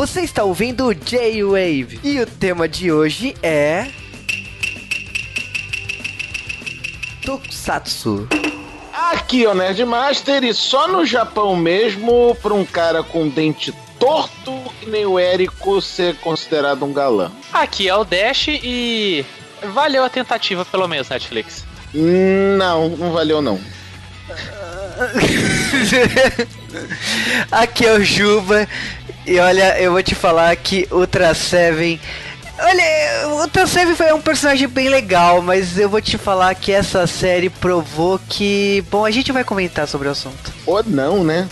Você está ouvindo o J-Wave e o tema de hoje é. Tokusatsu. Aqui, o Nerdmaster, e só no Japão mesmo, pra um cara com dente torto que nem o Érico ser considerado um galã. Aqui é o Dash e. Valeu a tentativa, pelo menos, Netflix. Não, não valeu não. Aqui é o Juba. E olha, eu vou te falar que Ultra Seven. Olha, o Ultra Seven foi um personagem bem legal, mas eu vou te falar que essa série provou que. Bom, a gente vai comentar sobre o assunto. Ou não, né?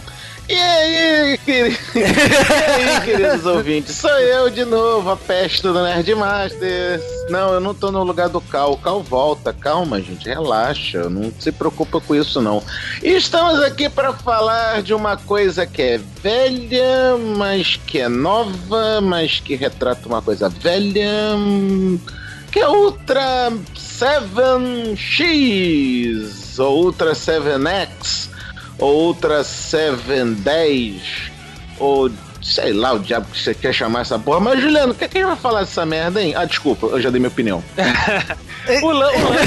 E aí, querido... e aí, queridos ouvintes? Sou eu de novo, a peste do Nerdmaster. Não, eu não tô no lugar do Cal. O Cal volta. Calma, gente, relaxa. Não se preocupa com isso, não. Estamos aqui para falar de uma coisa que é velha, mas que é nova, mas que retrata uma coisa velha. Que é Ultra 7X ou Ultra 7X outra 710, ou sei lá o diabo que você quer chamar essa porra. Mas, Juliano, o que, é que a gente vai falar dessa merda, hein? Ah, desculpa, eu já dei minha opinião. o Lan, o Lan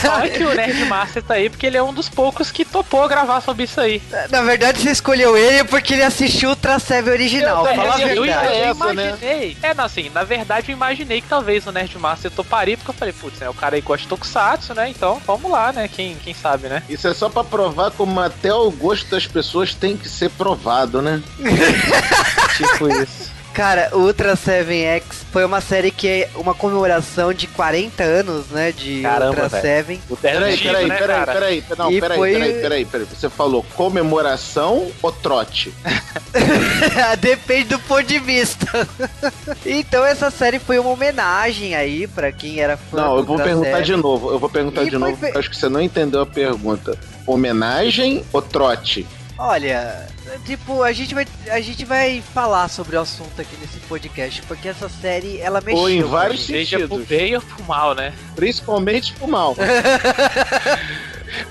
só que o Nerdmaster tá aí porque ele é um dos poucos que topou gravar sobre isso aí. Na verdade, você escolheu ele porque ele assistiu o Traceve original. Eu, Fala a eu, eu, verdade. eu né? imaginei. É, não, assim, na verdade eu imaginei que talvez o Nerdmaster toparia, porque eu falei, putz, né, o cara aí gosta de Tokusatsu, né? Então vamos lá, né? Quem, quem sabe, né? Isso é só pra provar como até o gosto das pessoas tem que ser provado, né? tipo isso. Cara, Ultra 7X foi uma série que é uma comemoração de 40 anos, né? De Caramba, Ultra velho. 7. O Peraí, Terno peraí, né, peraí, cara? peraí, não, peraí, foi- peraí, peraí, peraí. Você falou comemoração ou trote? Depende do ponto de vista. então essa série foi uma homenagem aí pra quem era fã Não, eu vou Ultra perguntar 7. de novo. Eu vou perguntar E de foi novo, fe- porque eu acho que você não entendeu a pergunta. Homenagem ou trote? Olha, tipo, a gente vai a gente vai falar sobre o assunto aqui nesse podcast, porque essa série ela mexeu. Ou em vários gente. Seja pro sentidos. bem ou pro mal, né? Principalmente pro mal.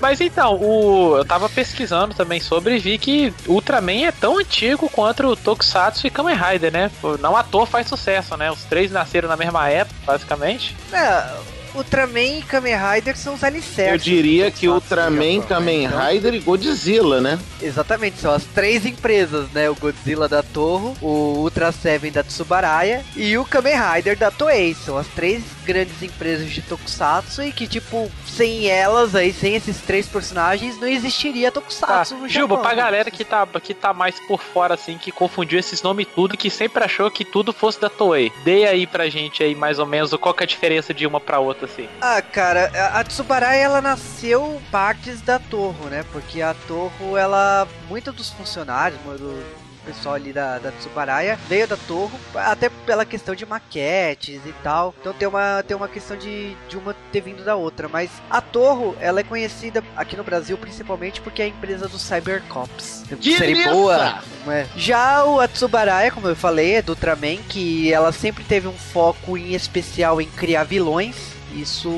Mas então, o, eu tava pesquisando também sobre e vi que Ultraman é tão antigo quanto o Tokusatsu e Kamen Rider, né? Não à toa faz sucesso, né? Os três nasceram na mesma época, basicamente. É, Ultraman e Kamen Rider são os alicerces. Eu diria que Ultraman, Japão? Kamen Então, Rider e Godzilla, né? Exatamente, são as três empresas, né? O Godzilla da Toho, o Ultra Seven da Tsubaraya e o Kamen Rider da Toei. São as três grandes empresas de Tokusatsu e que, tipo, sem elas aí, sem esses três personagens, não existiria Tá, Tokusatsu no Juba, Japão. pra galera que tá, que tá mais por fora, assim, que confundiu esses nomes tudo, que sempre achou que tudo fosse da Toei. Dê aí pra gente aí, mais ou menos, qual que é a diferença de uma pra outra, assim. Ah, cara, a- Tsubaraya ela nasceu partes da Torre, né? Porque a Torre, ela. Muitos dos funcionários, do pessoal ali da, da Tsubaraya veio da Torre, até pela questão de maquetes e tal. Então tem uma, tem uma questão de, de uma ter vindo da outra. Mas a Torre, ela é conhecida aqui no Brasil principalmente porque é a empresa do Cybercops. Série boa, é? Já o Atsubaraya, como eu falei, é do Ultraman, que ela sempre teve um foco em especial em criar vilões. Isso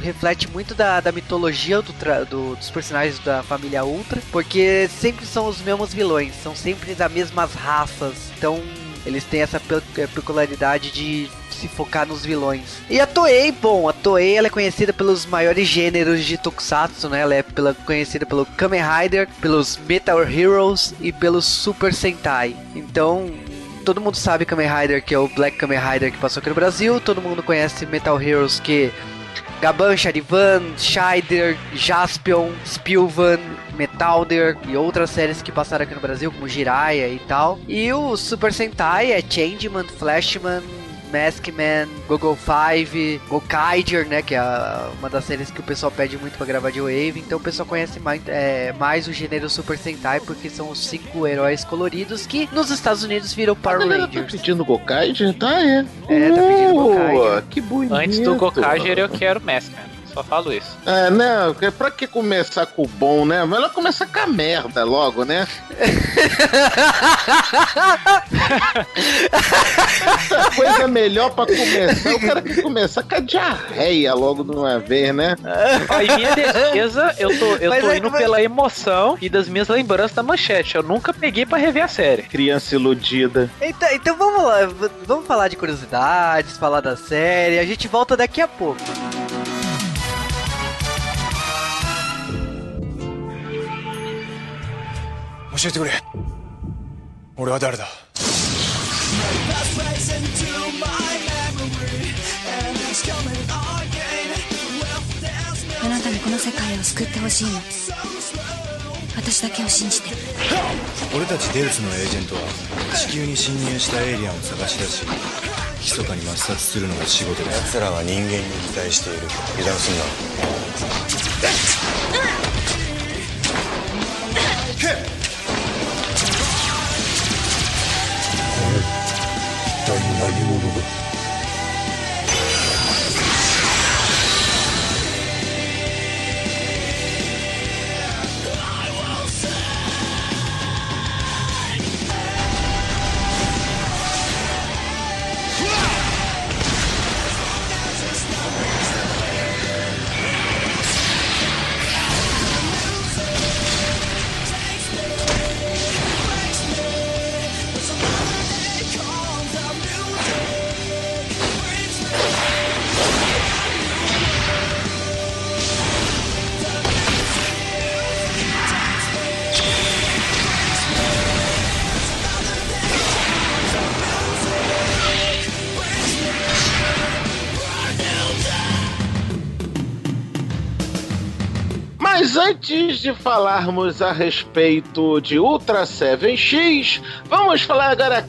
reflete muito da, da mitologia do do- dos personagens da família Ultra, porque sempre são os mesmos vilões, são sempre das mesmas raças. Então eles têm essa eh, peculiaridade de se focar nos vilões. E a Toei, bom, a Toei ela é conhecida pelos maiores gêneros de Tokusatsu, né? Ela é pela, conhecida pelo Kamen Rider, pelos Metal Heroes e pelos Super Sentai. Então, todo mundo sabe Kamen Rider, que é o Black Kamen Rider que passou aqui no Brasil. Todo mundo conhece Metal Heroes, que Gaban, Charivan, Scheider, Jaspion, Spilvan, Metalder e outras séries que passaram aqui no Brasil, como Jiraiya e tal. E o Super Sentai é Changeman, Flashman, Maskman, Google 5, Gokaiger, né? Que é uma das séries que o pessoal pede muito pra gravar de Wave. Então o pessoal conhece mais, é, mais o gênero Super Sentai, porque são os cinco heróis coloridos que nos Estados Unidos viram Power tá Rangers. pedindo Gokaiger? Tá, é. É, tá pedindo Gokaiger. Que bonito. Antes do Gokaiger, eu quero Maskman. Só falo isso. É, né? Pra que começar com o bom, né? Melhor começar com a merda logo, né? Coisa melhor pra começar, o cara quer começar com a diarreia logo de uma vez, né? Ó, em minha defesa, eu tô, eu Mas tô é- indo mas- pela emoção e das minhas lembranças da manchete. Eu nunca peguei pra rever a série. Criança iludida. Então, então vamos lá, vamos falar de curiosidades, falar da série. A gente volta daqui a pouco. 教えてくれ。俺は誰だ？あなたにこの世界を救ってほしいの。私だけを信じて。俺たちデウスのエージェントは地球に侵入したエイリアンを探し出し密かに抹殺するのが仕事だ。奴らは人間に擬態している。油断すんな de falarmos a respeito de Ultra 7X, vamos falar agora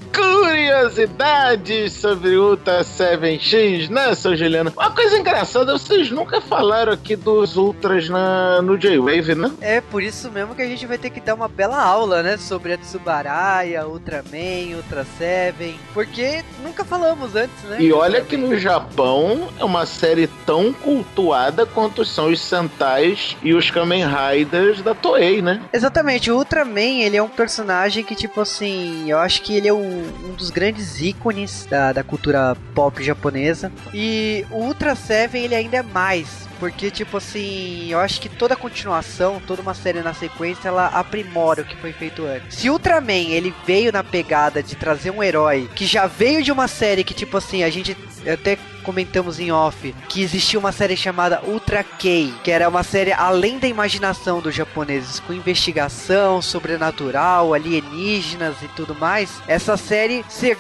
curiosidades sobre Ultra 7X, né, seu Juliano? Uma coisa engraçada, vocês nunca falaram aqui dos Ultras na, no J-Wave, né? É por isso mesmo que a gente vai ter que dar uma bela aula, né? Sobre a Tsubaraya, Ultraman, Ultra Seven. Porque nunca falamos antes, né? E olha que no Japão é uma série tão cultuada quanto são os Sentais e os Kamen Riders da Toei, né? Exatamente, o Ultraman, ele é um personagem que, tipo assim, eu acho que ele é o- um dos grandes ícones da, da cultura pop japonesa. E o Ultra Seven, ele ainda é mais. Porque, tipo assim, eu acho que toda continuação, toda uma série na sequência, ela aprimora o que foi feito antes. Se Ultraman, ele veio na pegada de trazer um herói que já veio de uma série que, tipo assim, a gente até comentamos em off que existia uma série chamada Ultra K, que era uma série além da imaginação dos japoneses, com investigação sobrenatural, alienígenas e tudo mais. Essa série se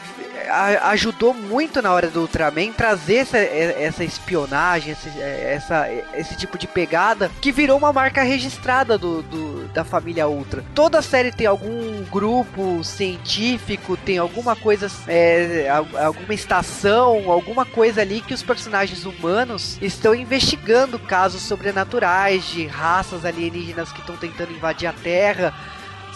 ajudou muito na hora do Ultraman trazer essa, essa espionagem, esse, essa, esse tipo de pegada que virou uma marca registrada do, do- da família Ultra. Toda série tem algum grupo científico, tem alguma coisa, é, al- alguma estação, alguma coisa ali que os personagens humanos estão investigando casos sobrenaturais de raças alienígenas que estão tentando invadir a Terra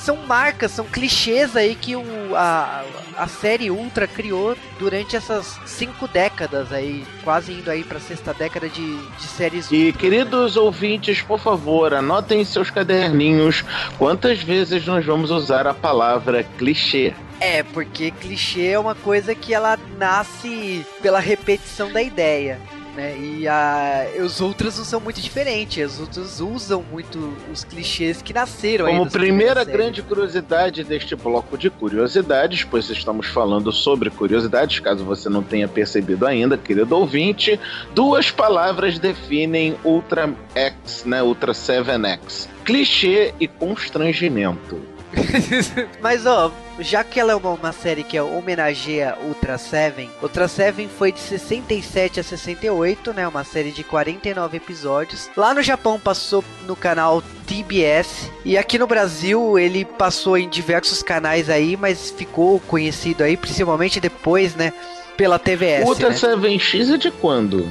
são marcas, são clichês aí que o, a, a série Ultra criou durante essas cinco décadas aí, quase indo aí pra sexta década de, de séries E Ultra, né? queridos ouvintes, por favor, anotem em seus caderninhos quantas vezes nós vamos usar a palavra clichê. É, porque clichê é uma coisa que ela nasce pela repetição da ideia. Né? E a, os outras não são muito diferentes. As outras usam muito os clichês que nasceram Como primeira grande curiosidade deste bloco de curiosidades, pois estamos falando sobre curiosidades, caso você não tenha percebido ainda, querido ouvinte, duas palavras definem Ultra X, né? Ultra 7X. Clichê e constrangimento. Mas ó, já que ela é uma, uma série que homenageia Ultra Seven, Ultra Seven foi de 67 a 68, né? Uma série de 49 episódios. Lá no Japão passou no canal TBS e aqui no Brasil ele passou em diversos canais aí, mas ficou conhecido aí principalmente depois, né? Pela TVS, Ultra né? 7X é de quando?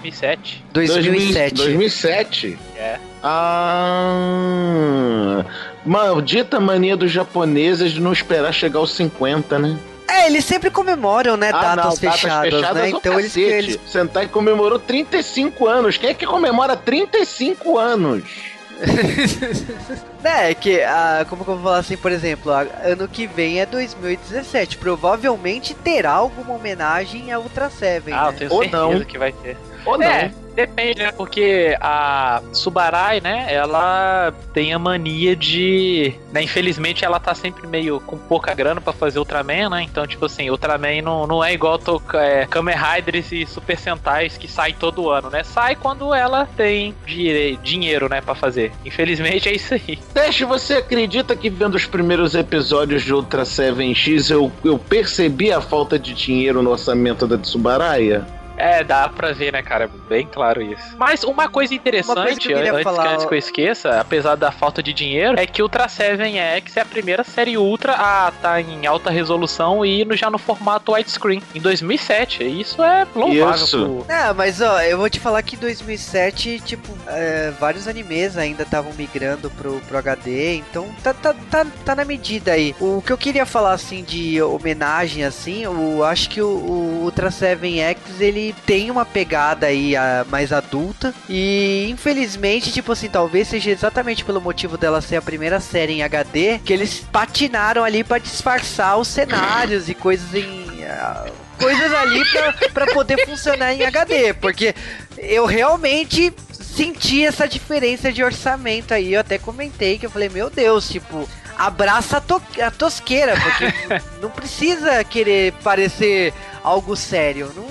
2007. 2007. 2007? É. Ah. Maldita mania dos japoneses de não esperar chegar aos 50, né? É, eles sempre comemoram, né, Ah, datas, não, fechadas, né? o Então eles, cacete. eles Sentai comemorou 35 anos. Quem é que comemora 35 anos? É, que, ah, como que eu vou falar assim, por exemplo, ah, ano que vem é 2017. Provavelmente terá alguma homenagem a Ultra Seven, Ah, eu né? tenho Ou certeza não. que vai ter. Ou não? É, depende, né? Porque a Subarai, né? Ela tem a mania de. Né, infelizmente, ela tá sempre meio com pouca grana pra fazer Ultraman, né? Então, tipo assim, Ultraman não, não é igual to, é, Kamen Riders e Super Sentais que sai todo ano, né? Sai quando ela tem dire- dinheiro, né? Pra fazer. Infelizmente, é isso aí. Teste, você acredita que vendo os primeiros episódios de Ultra 7X eu, eu percebi a falta de dinheiro no orçamento da Tsubaraya? É, dá pra ver, né, cara? Bem claro isso. Mas uma coisa interessante, Uma coisa que antes, falar- antes que eu esqueça, apesar da falta de dinheiro, é que Ultra 7X é a primeira série Ultra a estar em alta resolução e no- já no formato widescreen, em 2007. E Isso é louvável. Isso. pro- É, mas ó, eu vou te falar que em 2007, tipo, é, vários animes ainda estavam migrando pro, pro HD, então tá, tá, tá, tá na medida aí. O que eu queria falar, assim, de homenagem, assim, eu acho que o, o Ultra 7X, ele tem uma pegada aí ah, mais adulta, e infelizmente, tipo assim, talvez seja exatamente pelo motivo dela ser a primeira série em HD, que eles patinaram ali pra disfarçar os cenários e coisas em... ah, coisas ali pra, pra poder funcionar em HD, porque eu realmente senti essa diferença de orçamento aí, eu até comentei que eu falei, meu Deus, tipo, abraça a, to- a tosqueira, porque não precisa querer parecer algo sério, não,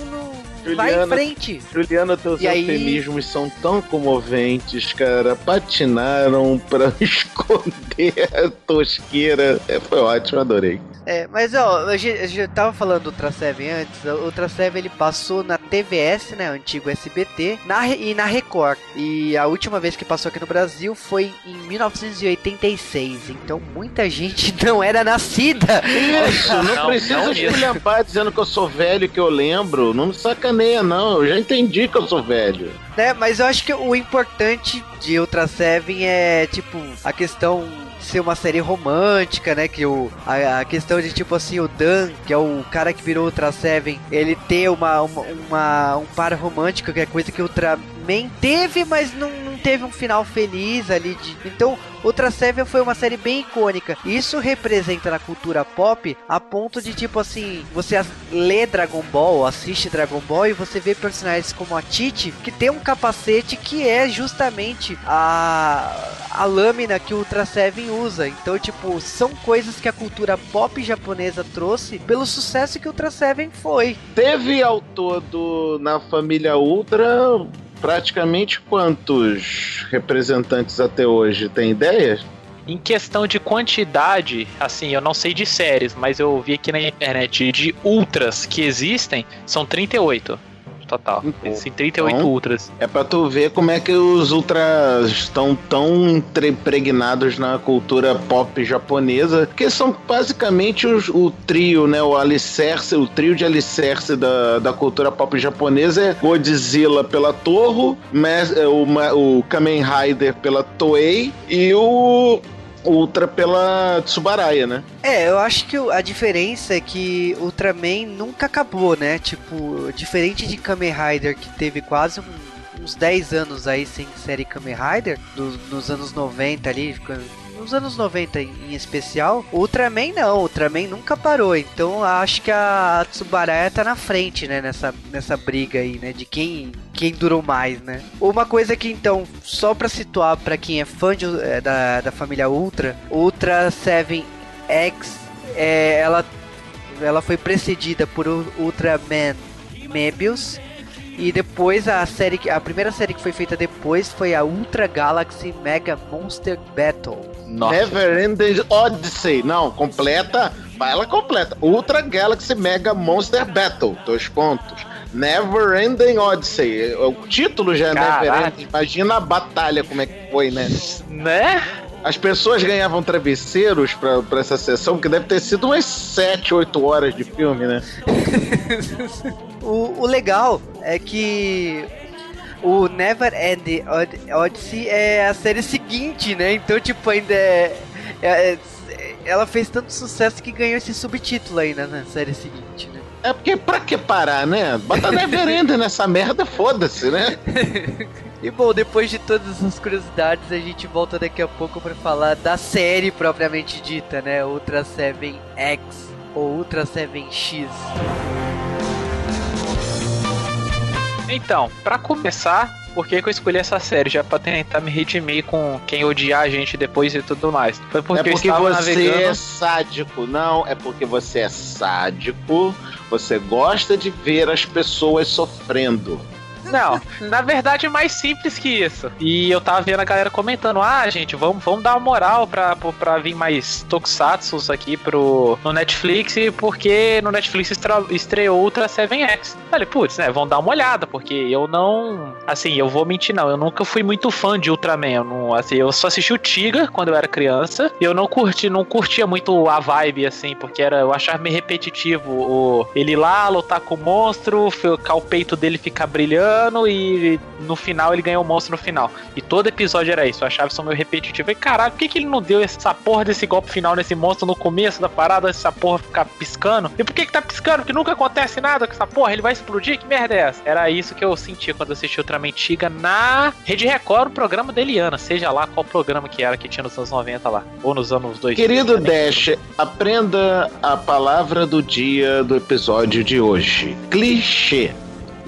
não vai em Juliana, frente. Juliana, teus E aí- eufemismos são tão comoventes, cara. Patinaram pra esconder a tosqueira. É, foi ótimo, adorei. É, mas ó, eu eu já tava falando do Ultra 7 antes, o Ultra 7 ele passou na TVS, né, o antigo SBT, na, e na Record. E a última vez que passou aqui no Brasil foi em 1986, então muita gente não era nascida. Isso, não, Não, precisa não esculhambar dizendo que eu sou velho e que eu lembro. Não me sacaneia, não. Eu já entendi que eu sou velho. né? Mas eu acho que o importante de Ultra Seven é, tipo, a questão ser uma série romântica, né? Que o, a, a questão de, tipo assim, o Dan, que é o cara que virou Ultra Seven, ele ter uma, uma, uma- um par romântico, que é coisa que o Ultraman teve, mas não, teve um final feliz ali. De... Então, Ultra Seven foi uma série bem icônica. Isso representa na cultura pop a ponto de, tipo assim, você lê Dragon Ball, assiste Dragon Ball e você vê personagens como a Titi, que tem um capacete que é justamente a, a lâmina que o Ultra Seven usa. Então, tipo, são coisas que a cultura pop japonesa trouxe pelo sucesso que o Ultra Seven foi. Teve ao todo na família Ultra praticamente quantos representantes até hoje? Tem ideia? Em questão de quantidade, assim, eu não sei de séries, mas eu vi aqui na internet de ultras que existem, são 38 total. Existem 38 Então, ultras. É pra tu ver como é que os ultras estão tão impregnados na cultura pop japonesa, que são basicamente os- o trio, né? O alicerce, o trio de alicerce da, da cultura pop japonesa é Godzilla pela Torro, é, o, o Kamen Rider pela Toei e o Ultra pela Tsubaraya, né? É, eu acho que a diferença é que Ultraman nunca acabou, né? Tipo, diferente de Kamen Rider, que teve quase um- uns 10 anos aí sem série Kamen Rider, do- nos anos 90 ali, nos anos 90 em especial, Ultraman não, Ultraman nunca parou, então acho que a Tsubaraya tá na frente, né, nessa, nessa briga aí, né, de quem, quem durou mais, né. Uma coisa que então, só pra situar pra quem é fã de, eh, da, da família Ultra, Ultra 7X, é, ela, ela foi precedida por Ultraman Mebius, e depois a série, que- a primeira série que foi feita depois foi a Ultra Galaxy Mega Monster Battle. Nossa. Never Ending Odyssey. Não, completa. Fala completa. Ultra Galaxy Mega Monster Battle. Dois pontos. Never Ending Odyssey. O título já é Caraca. Never Ending. Imagina a batalha como é que foi, né? Né? As pessoas ganhavam travesseiros pra, pra essa sessão, que deve ter sido umas 7, 8 horas de filme, né? O, o legal é que o Never End Od- Odyssey é a série seguinte, né? Então, tipo, ainda é, é- ela fez tanto sucesso que ganhou esse subtítulo aí né, na série seguinte, né? É porque pra que parar, né? Bota Neverender nessa merda, foda-se, né? E bom, depois de todas essas curiosidades, a gente volta daqui a pouco para falar da série propriamente dita, né? Ultra 7X ou Ultra 7X. Então, pra começar, por que, que eu escolhi essa série? Já pra tentar me redimir com quem odiar a gente depois e tudo mais. Foi porque, é porque você navegando. é sádico. Não, é porque você é sádico. Você gosta de ver as pessoas sofrendo. Não, na verdade é mais simples que isso. E eu tava vendo a galera comentando: ah, gente, vamos, vamos dar uma moral pra, pra, vir mais Tokusatsu aqui pro, no Netflix, porque no Netflix estre- estreou Ultra 7X. Falei, putz, né, vão dar uma olhada, porque eu não. Assim, eu vou mentir, não. Eu nunca fui muito fã de Ultraman. Eu, não, assim, eu só assisti o Tiga quando eu era criança. E eu não curti, não curtia muito a vibe, assim, porque era, eu achava meio repetitivo o, ele lá lutar com o monstro, o peito dele ficar brilhando e no final ele ganhou o monstro no final. E todo episódio era isso, eu achava isso meio repetitivo. E caralho, por que, que ele não deu essa porra desse golpe final nesse monstro no começo da parada, essa porra ficar piscando? E por que que tá piscando? Porque nunca acontece nada com essa porra, ele vai explodir? Que merda é essa? Era isso que eu sentia quando assisti Ultraman Tiga na Rede Record, o programa da Eliana, seja lá qual programa que era que tinha nos anos 90 lá, ou nos anos 2000. Querido. Dash, aprenda a palavra do dia do episódio de hoje: clichê.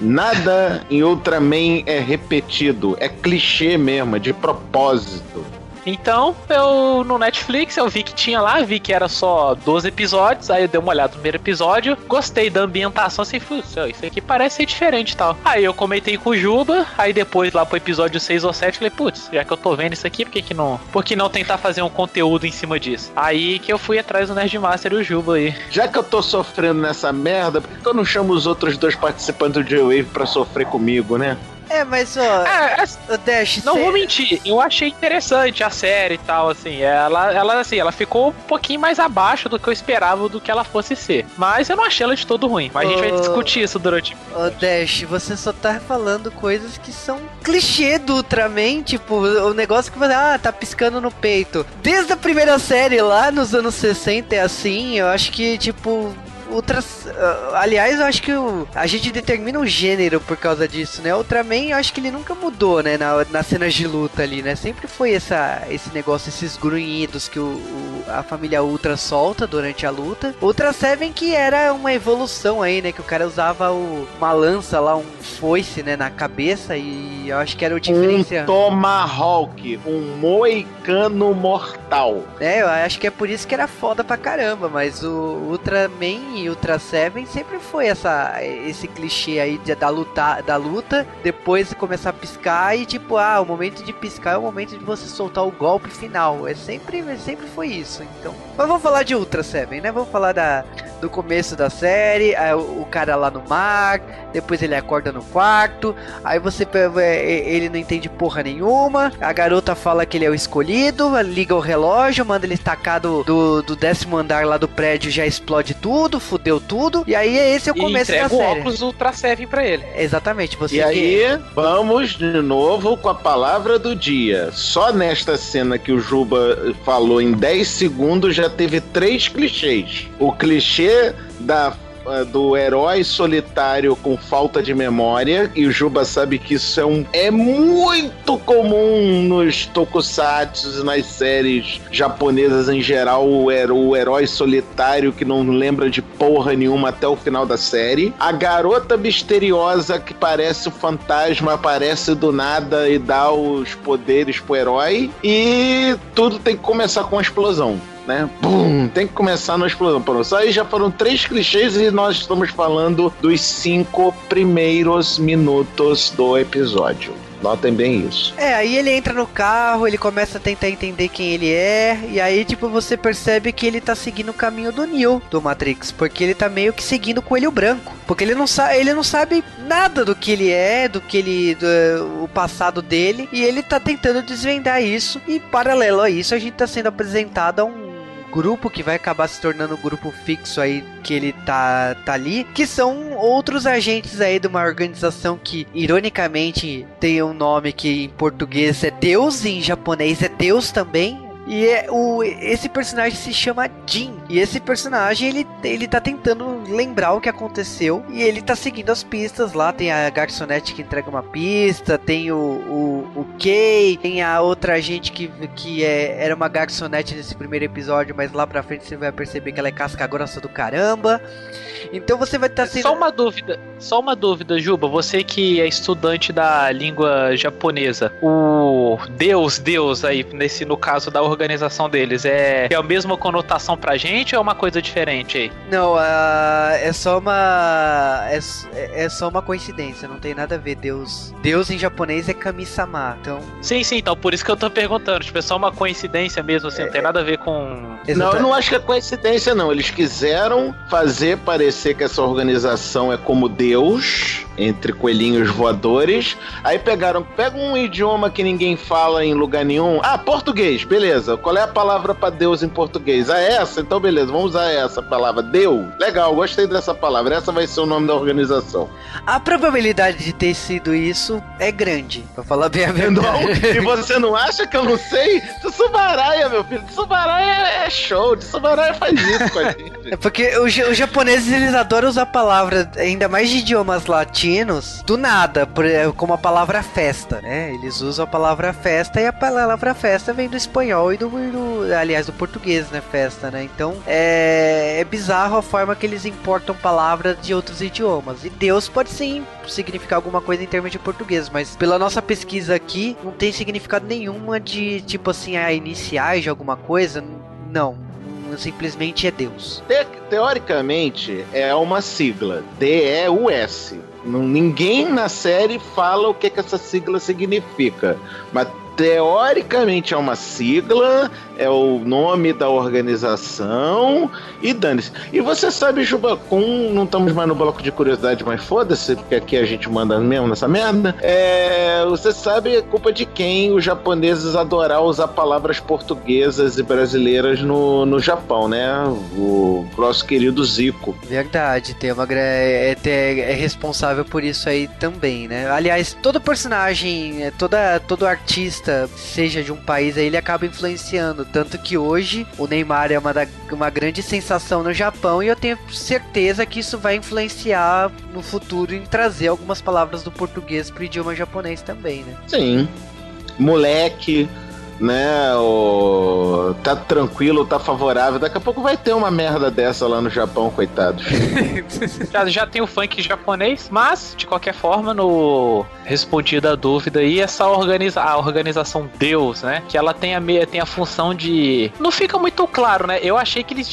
Nada em Ultraman é repetido, é clichê mesmo, é de propósito. Então, eu no Netflix eu vi que tinha lá, vi que era só 12 episódios, aí eu dei uma olhada no primeiro episódio, gostei da ambientação, assim, "Céu, isso aqui parece ser diferente e tal. Aí eu comentei com o Juba, aí depois lá pro episódio 6 ou 7, falei, putz, já que eu tô vendo isso aqui, por que que não, por que não tentar fazer um conteúdo em cima disso? Aí que eu fui atrás do Nerdmaster e o Juba aí. Já que eu tô sofrendo nessa merda, por que eu não chamo os outros dois participantes do J-Wave pra sofrer comigo, né? É, mas ó, É, é ô, Dash, Não cê- vou mentir, eu achei interessante a série e tal, assim. Ela, ela, assim, ela ficou um pouquinho mais abaixo do que eu esperava do que ela fosse ser. Mas eu não achei ela de todo ruim. Mas a gente vai discutir isso durante. Ô Dash, você só tá falando coisas que são clichê do Ultraman, tipo, o negócio que você, ah, tá piscando no peito. Desde a primeira série lá nos anos 60 é assim, eu acho que, tipo. Ultras, ah, aliás, eu acho que o, a gente determina o gênero por causa disso, né? Ultraman, eu acho que ele nunca mudou, né? Na, nas cenas de luta ali, né? Sempre foi essa, esse negócio, esses grunhidos que o, o- a família Ultra solta durante a luta. Ultra Seven que era uma evolução aí, né? Que o cara usava o- uma lança lá, um foice, né? Na cabeça e eu acho que era o Um diferencial. Tomahawk, um moicano mortal. É, eu acho que é por isso que era foda pra caramba, mas o Ultraman e Ultra Seven sempre foi essa, esse clichê aí de, da, luta, da luta, depois começar a piscar e tipo, ah, o momento de piscar é o momento de você soltar o golpe final. É sempre, sempre foi isso. Então, mas vamos falar de Ultra Seven, né? Vamos falar da, do começo da série, aí o, o cara lá no mar, depois ele acorda no quarto, aí você é, ele não entende porra nenhuma, a garota fala que ele é o escolhido, liga o relógio, manda ele tacar do, do, do décimo andar lá do prédio, já explode tudo, fudeu tudo, e aí esse é o E começo da entrega o série. óculos Ultra Seven pra ele. Exatamente, você E que- aí, vamos de novo com a palavra do dia. Só nesta cena que o Juba falou em 10 segundos já teve três clichês. O clichê da eh, do herói solitário com falta de memória, e o Juba sabe que isso é, um, é muito comum nos tokusatsu, nas séries japonesas em geral, o, her- o herói solitário que não lembra de porra nenhuma até o final da série. A garota misteriosa que parece o fantasma, aparece do nada e dá os poderes pro herói. E tudo tem que começar com uma explosão. Né? Bum, tem que começar na explosão. Pronto, Só aí já foram três clichês e nós estamos falando dos cinco primeiros minutos do episódio. Notem bem isso. É, aí ele entra no carro, ele começa a tentar entender quem ele é, e aí, tipo, você percebe que ele tá seguindo o caminho do Neo do Matrix, porque ele tá meio que seguindo o coelho branco. Porque ele não, sa ele não sabe nada do que ele é, do que ele. Do, o passado dele, e ele tá tentando desvendar isso, e paralelo a isso, a gente tá sendo apresentado a um grupo que vai acabar se tornando um grupo fixo aí que ele tá, tá ali, que são outros agentes aí de uma organização que, ironicamente, tem um nome que em português é Deus e em japonês é Deus também. E é, o, esse personagem se chama Jin. E esse personagem, ele, ele tá tentando lembrar o que aconteceu. E ele tá seguindo as pistas lá. Tem a garçonete que entrega uma pista. Tem o, o, o Kay. Tem a outra gente que, que é, era uma garçonete nesse primeiro episódio. Mas lá pra frente você vai perceber que ela é casca grossa do caramba. Então você vai estar tá sendo. Só uma dúvida, só uma dúvida, Juba. Você que é estudante da língua japonesa, o Deus, Deus aí, nesse, no caso da organização deles, é, é a mesma conotação pra gente ou é uma coisa diferente aí? Não, uh, é só uma. É, é só uma coincidência, não tem nada a ver. Deus. Deus em japonês é kami-sama. Então. Sim, sim, então por isso que eu tô perguntando. Tipo, é só uma coincidência mesmo, assim, é, não tem nada a ver com. Exatamente. Não, eu não acho que é coincidência, não. Eles quiseram fazer parecer que essa organização é como Deus entre coelhinhos voadores. Aí pegaram, pega um idioma que ninguém fala em lugar nenhum. Ah, português, beleza. Qual é a palavra para Deus em português? Ah, essa? Então beleza, vamos usar essa palavra. Deus. Legal, gostei dessa palavra. Essa vai ser o nome da organização. A probabilidade de ter sido isso é grande, pra falar bem a verdade. Não, e você não acha que eu não sei? Tsubaraia, meu filho. Tsubaraia é show. Tsubaraia faz isso com a gente. É porque os, os japoneses, eles adoram usar palavras, ainda mais de idiomas latinos do nada, é, como a palavra festa, né? Eles usam a palavra festa e a palavra festa vem do espanhol e do, do aliás, do português, né? Festa, né? Então é, é bizarro a forma que eles importam palavras de outros idiomas. E Deus pode sim significar alguma coisa em termos de português, mas pela nossa pesquisa aqui, não tem significado nenhuma de tipo assim, a iniciais de alguma coisa. Não, simplesmente é Deus. Te teoricamente é uma sigla, D-E-U-S. Ninguém na série fala o que, que essa sigla significa. Mas teoricamente é uma sigla, é o nome da organização e dane-se. E você sabe, Juba, com não estamos mais no bloco de curiosidade, mas foda-se, porque aqui a gente manda mesmo nessa merda. É, você sabe a culpa de quem os japoneses adorar usar palavras portuguesas e brasileiras no, no Japão, né? O nosso querido Zico. Verdade, tem uma é, é, é responsável por isso aí também, né? Aliás, todo personagem, é, toda, todo artista, seja de um país, aí ele acaba influenciando tanto que hoje o Neymar é uma, da, uma grande sensação no Japão e eu tenho certeza que isso vai influenciar no futuro em trazer algumas palavras do português pro idioma japonês também, né? Sim. Moleque, né? O... Tá tranquilo, tá favorável. Daqui a pouco vai ter uma merda dessa lá no Japão, coitados. já, já tem o funk japonês, mas, de qualquer forma, no respondida a dúvida aí, essa organiza a organização Deus, né? Que ela tem a, tem a função de. Não fica muito claro, né? Eu achei que eles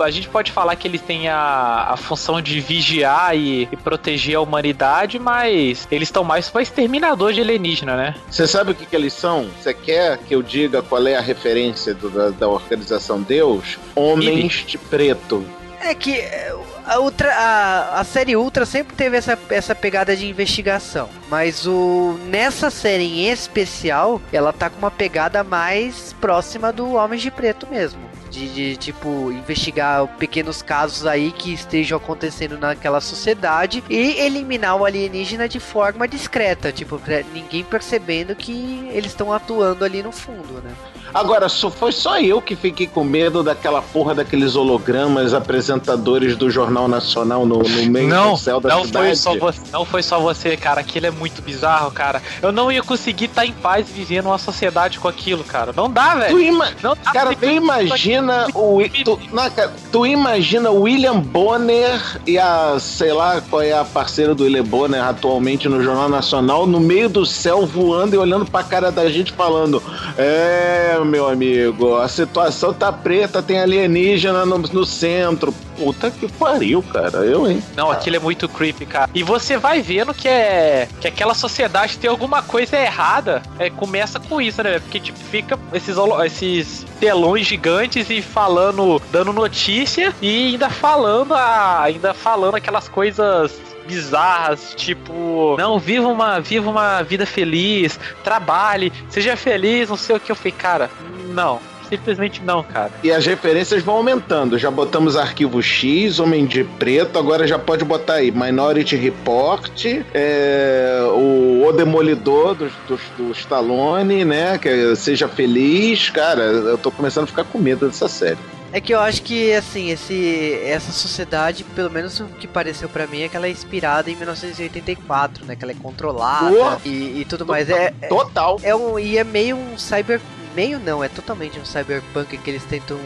a gente pode falar que ele tem a, a função de vigiar e, e proteger a humanidade, mas eles estão mais para exterminador de alienígena, né? Você sabe o que, que eles são? Você quer que eu diga qual é a referência do, da, da organização Deus? Homens de preto. É que é, a, Ultra, a, a, série Ultra sempre teve essa, essa pegada de investigação. Mas o nessa série em especial, ela tá com uma pegada mais próxima do Homens de Preto mesmo de, de, tipo investigar pequenos casos aí que estejam acontecendo naquela sociedade e eliminar o alienígena de forma discreta, tipo, ninguém percebendo que eles estão atuando ali no fundo, né? Agora, só foi só eu que fiquei com medo daquela porra daqueles hologramas apresentadores do Jornal Nacional no, no meio não, do céu da não cidade. Foi só você, não foi só você, cara. Aquilo é muito bizarro, cara. Eu não ia conseguir estar em paz vivendo uma sociedade com aquilo, cara. Não dá, velho. Ima não dá cara, tu imagina o. Tu, não, cara, tu imagina o William Bonner e a, sei lá, qual é a parceira do William Bonner atualmente no Jornal Nacional, no meio do céu voando e olhando pra cara da gente falando: É meu amigo, a situação tá preta, tem alienígena no, no centro. Puta que pariu, cara. Eu, hein? Não, aquilo é muito creepy, cara. E você vai vendo que é que aquela sociedade tem alguma coisa errada. É, começa com isso, né? Porque tipo, fica esses, esses telões gigantes e falando, dando notícia e ainda falando a, ainda falando aquelas coisas bizarras, tipo, não, viva uma, viva uma vida feliz, trabalhe, seja feliz, não sei o que. Eu falei, cara, não, simplesmente não, cara. E as referências vão aumentando. Já botamos Arquivo X, Homem de Preto, agora já pode botar aí Minority Report, é, o, o Demolidor do, do, do Stallone, né? Que é Seja Feliz. Cara, eu tô começando a ficar com medo dessa série. É que eu acho que, assim, esse, essa sociedade, pelo menos o que pareceu para mim, é que ela é inspirada em 1984, né? Que ela é controlada e, e, tudo mais. É, total. É, é um, e é meio um cyber... Meio não, é totalmente um cyberpunk que eles tentam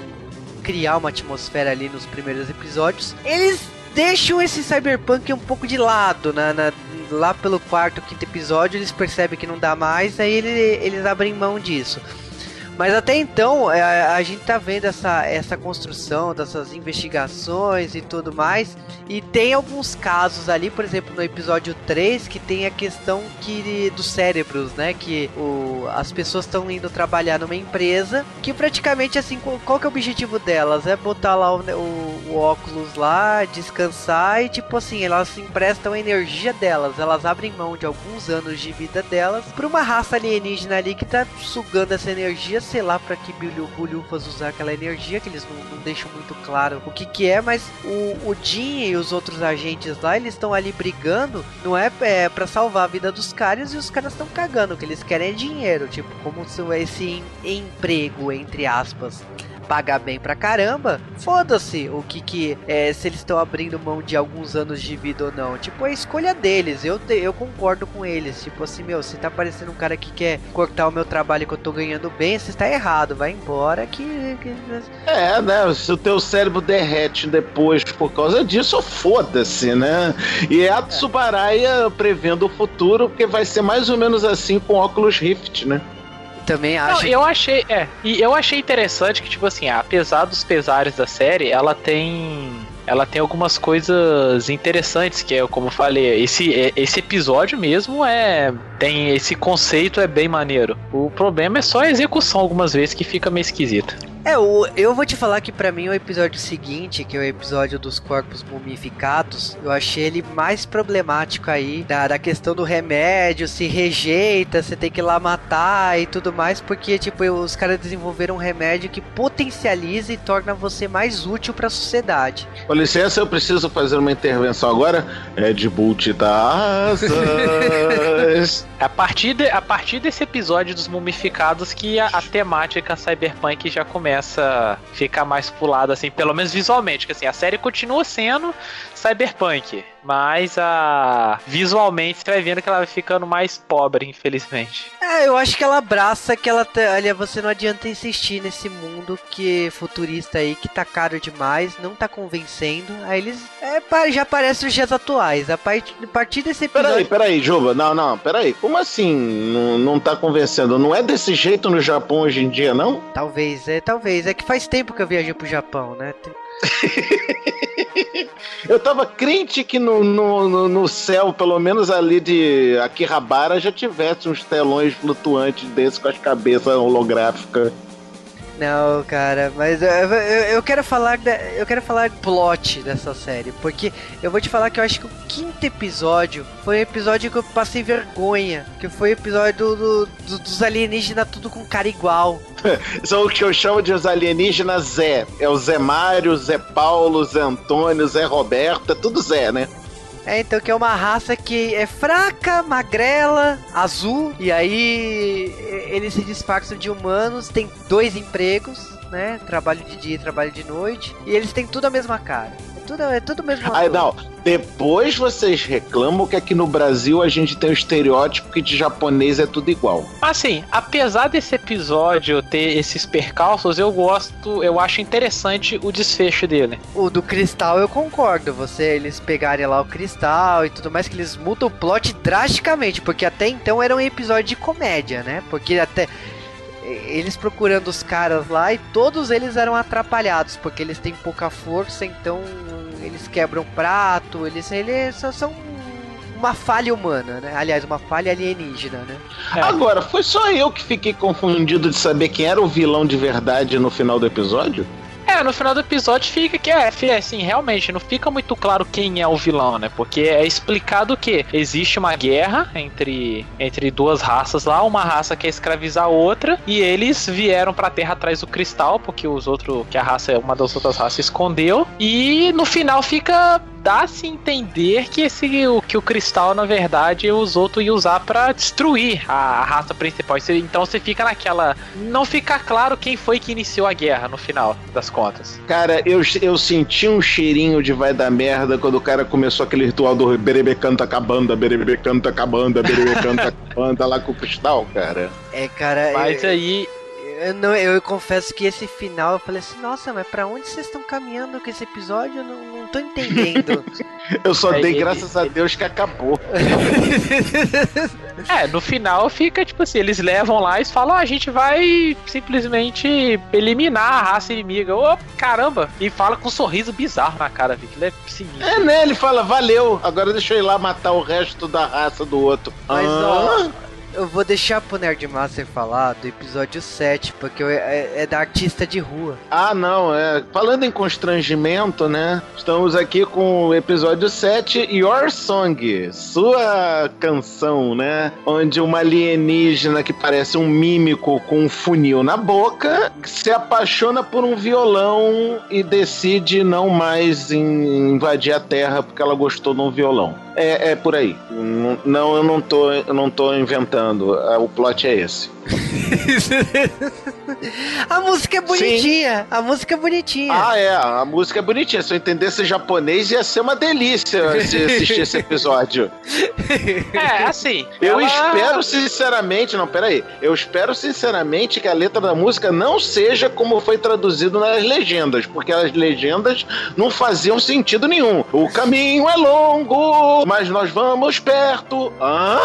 criar uma atmosfera ali nos primeiros episódios. Eles deixam esse cyberpunk um pouco de lado, na, na, lá pelo quarto, quinto episódio, eles percebem que não dá mais, aí ele, eles abrem mão disso. Mas até então, a, é, a, gente tá vendo essa, essa construção dessas investigações e tudo mais. E tem alguns casos ali, por exemplo, no episódio 3, que tem a questão que dos cérebros, né? Que o, as pessoas estão indo trabalhar numa empresa que praticamente assim, qual que é o objetivo delas? É botar lá o, o, o óculos lá, descansar e tipo assim, elas emprestam a energia delas, elas abrem mão de alguns anos de vida delas para uma raça alienígena ali que tá sugando essa energia sei lá para que bulhufas usar aquela energia, que eles não, não, deixam muito claro o que que é, mas o, o Jin e os outros agentes lá, eles estão ali brigando, não é, é para salvar a vida dos caras e os caras estão cagando, o que eles querem é dinheiro, tipo, como se esse emprego, entre aspas, pagar bem pra caramba, foda-se o que que é, se eles estão abrindo mão de alguns anos de vida ou não. Tipo, é a escolha deles. Eu, eu concordo com eles. Tipo assim, meu, se tá parecendo um cara que quer cortar o meu trabalho que eu tô ganhando bem, você está errado. Vai embora que, que... É, né? Se o teu cérebro derrete depois por causa disso, foda-se, né? E é a Tsubaraya prevendo o futuro, porque vai ser mais ou menos assim com óculos Rift, né? Também acho. Não, eu achei, é, e eu achei interessante que tipo assim, apesar dos pesares da série, ela tem ela tem algumas coisas interessantes, que é como eu falei, esse, é, esse episódio mesmo é. Tem esse conceito é bem maneiro. O problema é só a execução algumas vezes que fica meio esquisita. É, o, eu vou te falar que para mim o episódio seguinte, que é o episódio dos corpos mumificados, eu achei ele mais problemático aí, da, da questão do remédio, se rejeita, você tem que ir lá matar e tudo mais, porque, tipo, os caras desenvolveram um remédio que potencializa e torna você mais útil para a sociedade. Com licença, eu preciso fazer uma intervenção agora. É de multitasas. a, partir de, a partir desse episódio dos mumificados que a, a temática cyberpunk já começa começa a ficar mais pulado, assim, pelo menos visualmente, que assim, a série continua sendo cyberpunk, mas a visualmente você vai vendo que ela vai ficando mais pobre, infelizmente. É, eu acho que ela abraça que ela olha, você não adianta insistir nesse mundo que futurista aí que tá caro demais, não tá convencendo. Aí eles é, já aparecem os dias atuais. A partir, a partir desse episódio. Peraí, peraí, Juba, não, não, peraí. Como assim não, não tá convencendo? Não é desse jeito no Japão hoje em dia, não? Talvez, é, talvez. É que faz tempo que eu viajei pro Japão, né? eu tava crente que no, no, no, céu, pelo menos ali de Akihabara, já tivesse uns telões flutuantes desses com as cabeças holográficas. Não, cara, mas eu, eu, eu, quero falar eu quero falar plot dessa série, porque eu vou te falar que eu acho que o quinto episódio foi um episódio que eu passei vergonha, que foi o episódio do, do, dos alienígenas tudo com cara igual. São o que eu chamo de os alienígenas Zé. É o Zé Mário, Zé Paulo, Zé Antônio, Zé Roberto, é tudo Zé, né? É, então que é uma raça que é fraca, magrela, azul, e aí eles se disfarçam de humanos, tem dois empregos, né? Trabalho de dia e trabalho de noite, e eles têm tudo a mesma cara tudo, é tudo mesmo. Aí não, depois vocês reclamam que aqui no Brasil a gente tem o estereótipo que de japonês é tudo igual. Assim, apesar desse episódio ter esses percalços, eu gosto, eu acho interessante o desfecho dele. O do cristal eu concordo, você eles pegarem lá o cristal e tudo mais que eles mudam o plot drasticamente, porque até então era um episódio de comédia, né? Porque até eles procurando os caras lá e todos eles eram atrapalhados, porque eles têm pouca força, então eles quebram prato, eles, eles são uma falha humana, né? Aliás, uma falha alienígena, né? É. Agora, foi só eu que fiquei confundido de saber quem era o vilão de verdade no final do episódio? É, no final do episódio fica que é, assim, realmente não fica muito claro quem é o vilão, né? Porque é explicado que existe uma guerra entre, entre duas raças lá, uma raça quer escravizar a outra, e eles vieram pra Terra atrás do cristal, porque os outros, que a raça, uma das outras raças escondeu, e no final fica dá-se entender que esse o que o cristal na verdade os outros iam usar para destruir a, raça principal. Então você fica naquela não fica claro quem foi que iniciou a guerra no final das contas. Cara, eu, eu senti um cheirinho de vai dar merda quando o cara começou aquele ritual do berebe canta acabando, berebe canta acabando, berebe canta acabando lá com o cristal, cara. É, cara, Mas eu... aí eu, não, eu confesso que esse final eu falei assim, nossa, mas pra onde vocês estão caminhando com esse episódio? Eu não, não tô entendendo. eu só dei graças a Deus que acabou. é, no final fica tipo assim, eles levam lá e falam, oh, a gente vai simplesmente eliminar a raça inimiga. Ô, oh, caramba! E fala com um sorriso bizarro na cara, Vic. Ele é sinistro. É, né? Ele fala, valeu, agora deixa eu ir lá matar o resto da raça do outro. Mas, ah. ó eu vou deixar pro Nerdmaster falar do episódio 7, porque é, é, da artista de rua. Ah, não, é. Falando em constrangimento, né? Estamos aqui com o episódio 7, Your Song, sua canção, né? Onde uma alienígena que parece um mímico com um funil na boca se apaixona por um violão e decide não mais invadir a Terra porque ela gostou de um violão. É, é por aí. Não, eu não tô, eu não tô inventando. O plot é esse. a música é bonitinha. Sim. A música é bonitinha. Ah, é. A música é bonitinha. Se eu entendesse japonês, ia ser uma delícia se assistir esse episódio. É, assim. Eu ela... espero sinceramente. Não, peraí. Eu espero sinceramente que a letra da música não seja como foi traduzido nas legendas, porque as legendas não faziam sentido nenhum. O caminho é longo, mas nós vamos perto. Hã?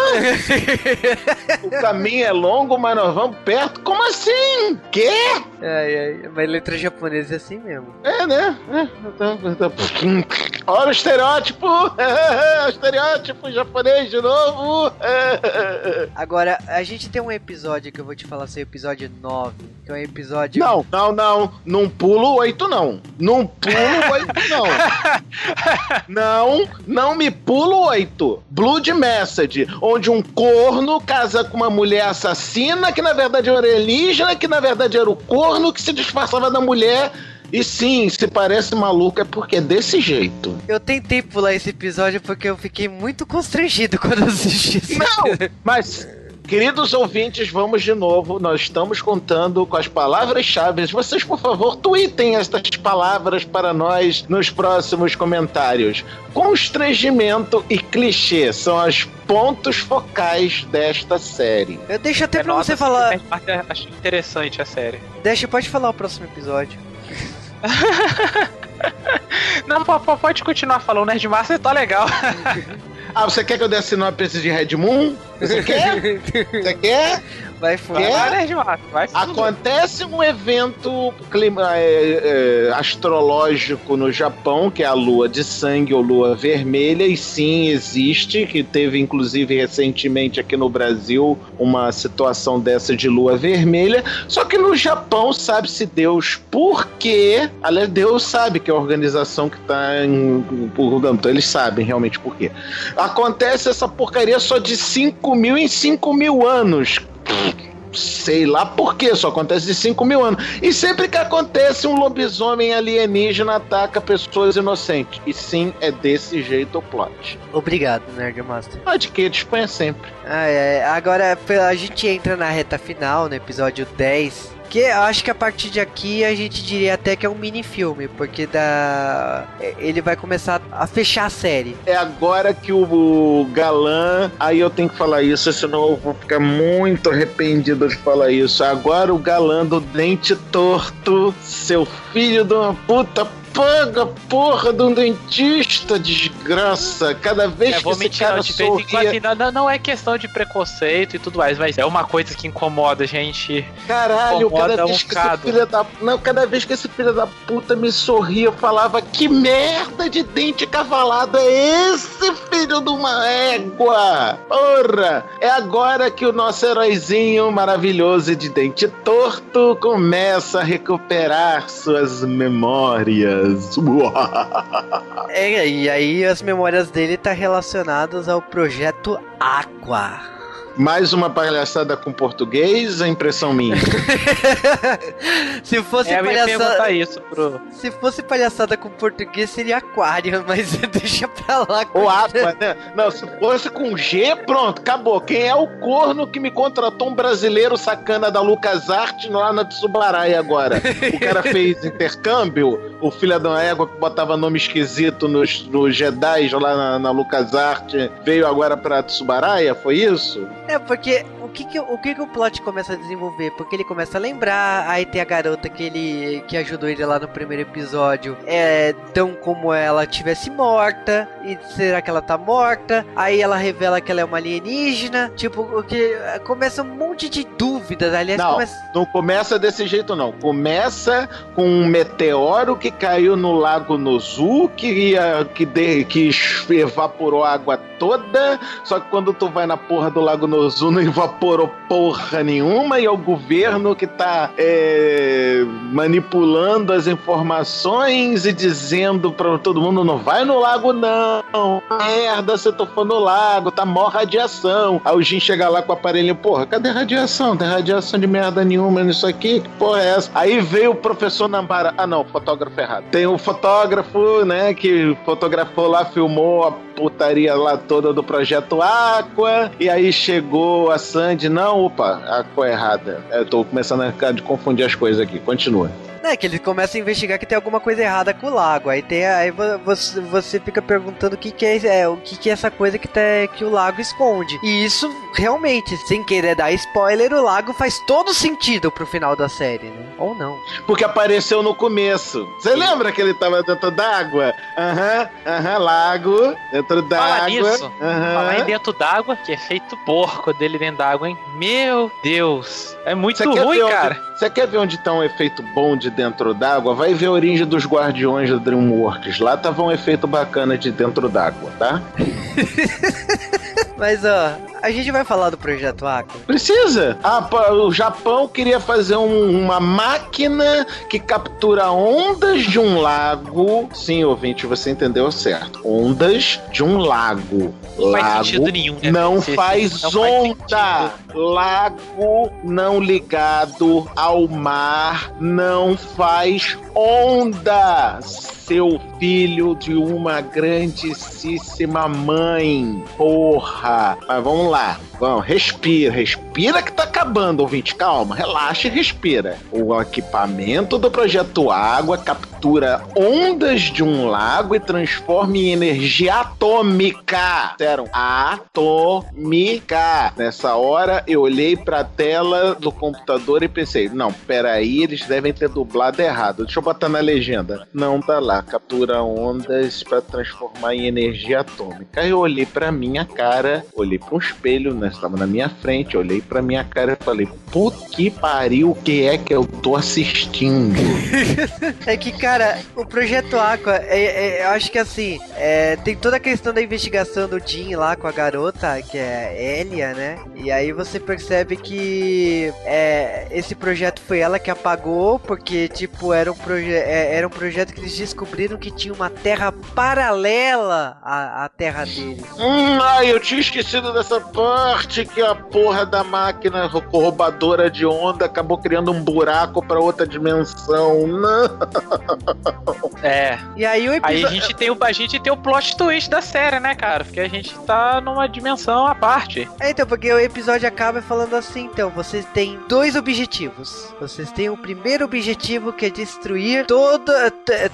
o caminho é longo, mas nós vamos perto? Como assim? Quê? É, é, mas letra japonesa é assim mesmo. É, né? É, Olha o estereótipo! o estereótipo japonês de novo! Agora, a gente tem um episódio que eu vou te falar, assim, episódio 9, que é um episódio... Não, não, não. Num pulo 8 não. Num pulo 8 não. não, não me pulo 8. Blood Message, onde um corno casa com uma mulher assassina, que na verdade era alienígena, que na verdade era o corno que se disfarçava da mulher. E sim, se parece maluco é porque é desse jeito. Eu tentei pular esse episódio porque eu fiquei muito constrangido quando assisti. Não, mas Queridos ouvintes, vamos de novo. Nós estamos contando com as palavras-chave. Vocês, por favor, tweetem estas palavras para nós nos próximos comentários. Constrangimento e clichê são os pontos focais desta série. Eu deixo até é pra você falar. Acho interessante a série. Deixa, pode falar o próximo episódio. Não, pode continuar falando, Nerdmaster tá legal. Ah, você quer que eu dê a sinopse de Red Moon? Você quer? Você quer? Vai fora. Vai, vai Acontece um evento clima, é, é, astrológico no Japão, que é a lua de sangue ou lua vermelha, e sim, existe, que teve inclusive recentemente aqui no Brasil uma situação dessa de lua vermelha. Só que no Japão sabe-se Deus por quê. Aliás, Deus sabe que é a organização que está em. Então eles sabem realmente por quê. Acontece essa porcaria só de 5 mil em 5 mil anos sei lá por que, só acontece de 5 mil anos. E sempre que acontece, um lobisomem alienígena ataca pessoas inocentes. E sim, é desse jeito o plot. Obrigado, Nerdmaster. Pode que disponha sempre. Ah, é. Agora a gente entra na reta final, no episódio 10 que acho que a partir de aqui a gente diria até que é um mini filme, porque da ele vai começar a fechar a série. É agora que o galã, aí eu tenho que falar isso, senão eu vou ficar muito arrependido de falar isso. Agora o galã do dente torto, seu filho de uma puta paga a porra de um dentista, desgraça. Cada vez É, que esse mentir, cara não, sorria... assim, não, não é questão de preconceito e tudo mais, mas é uma coisa que incomoda a gente. Caralho, incomoda cada um vez que esse filho da... Não, cada vez que esse filho da puta me sorria, eu falava que merda de dente cavalado é esse, filho de uma égua? Porra! É agora que o nosso heróizinho maravilhoso de dente torto começa a recuperar suas memórias. É, e aí as memórias dele tá relacionadas ao projeto Aqua. Mais uma palhaçada com português, a impressão minha. se fosse É, palhaçada, isso pro. se fosse palhaçada com português seria aquário, mas deixa pra lá. Ou Aqua, né? Não, se fosse com G, pronto, acabou. Quem é o corno que me contratou um brasileiro sacana da LucasArts lá na Tsubarai agora? O cara fez intercâmbio, o filho da égua que botava nome esquisito nos, nos Jedi lá na, na LucasArts veio agora pra Tsubaraya, foi isso? É, porque que que, o que que o plot começa a desenvolver? Porque ele começa a lembrar, aí tem a garota que ele que ajudou ele lá no primeiro episódio, é tão como ela tivesse morta, e será que ela tá morta? Aí ela revela que ela é uma alienígena, tipo, o que começa um monte de dúvidas, aliás, Não. começa Não começa desse jeito, não. Começa com um meteoro que caiu no lago Nozu, que, ia, que, de, que evaporou a água toda. Só que quando tu vai na porra do lago Nozu, não evaporou porra nenhuma. E é o governo que tá é, manipulando as informações e dizendo pra todo mundo: não vai no lago, não. Merda, você tocou no lago, tá mó radiação. Aí o Jin chega lá com o aparelho: porra, cadê radiação? Tem radiação de merda nenhuma nisso aqui? Que porra é essa? Aí veio o professor Nambara. Ah, não, fotógrafo errado. Tem o fotógrafo, né, que fotografou lá, filmou a putaria lá toda do projeto Aqua. E aí chegou a Sandy. Não, opa, Aqua é errada. Eu tô começando a confundir as coisas aqui. Continua. É que ele começa a investigar que tem alguma coisa errada com o lago. Aí tem aí vo- você, você fica perguntando o que, que é, é, o que, que é essa coisa que, tá, que o lago esconde. E isso realmente, sem querer dar spoiler, o lago faz todo sentido pro final da série, né? Ou não. Porque apareceu no começo. Você lembra que ele tava dentro d'água? Aham, aham, lago, dentro d'água. nisso, aham. Falar em dentro d'água, que é feito porco dele dentro d'água, hein? Meu Deus. É muito ruim, cara. Você quer ver onde tá um efeito bom de dentro d'água? Vai ver a origem dos Guardiões da DreamWorks. Lá tava um efeito bacana de dentro d'água, tá? Mas ó, a gente vai falar do projeto Aqua. Precisa. Ah, o Japão queria fazer um- uma máquina que captura ondas de um lago. Sim, ouvinte, você entendeu certo. Ondas de um lago. Não lago faz sentido nenhum. né? não Esse- faz não faz onda. sentido. lago não ligado ao mar não faz onda. Seu filho de uma grandíssima mãe. Porra. Mas vamos lá. Спасибо. Vamos, respira, respira que tá acabando, ouvinte. Calma, relaxa e respira. O equipamento do projeto Água captura ondas de um lago e transforma em energia atômica. Disseram atômica. Nessa hora eu olhei pra tela do computador e pensei: não, peraí, eles devem ter dublado errado. Deixa eu botar na legenda. Não tá lá. Captura ondas pra transformar em energia atômica. Aí eu olhei pra minha cara, olhei pra um espelho, né? Estava na minha frente, olhei pra minha cara e falei: puta que pariu, o que é que eu tô assistindo? É que, cara, o projeto Aqua, é, é- eu acho que assim, é, tem toda a questão da investigação do Jim lá com a garota, que é Elia, né? E aí você percebe que é, esse projeto foi ela que apagou, porque, tipo, era um, proje é, era um projeto que eles descobriram que tinha uma terra paralela à, à terra deles. Hum, ai, eu tinha esquecido dessa parte que a porra da máquina roubadora de onda acabou criando um buraco pra outra dimensão. Não. É. E aí o Aí a episódio. gente, tem o, a gente tem o plot twist da série, né, cara? Porque a gente tá numa dimensão à parte. É, então, porque o episódio acaba falando assim, então, vocês têm dois objetivos. Vocês têm o primeiro objetivo que é destruir todo,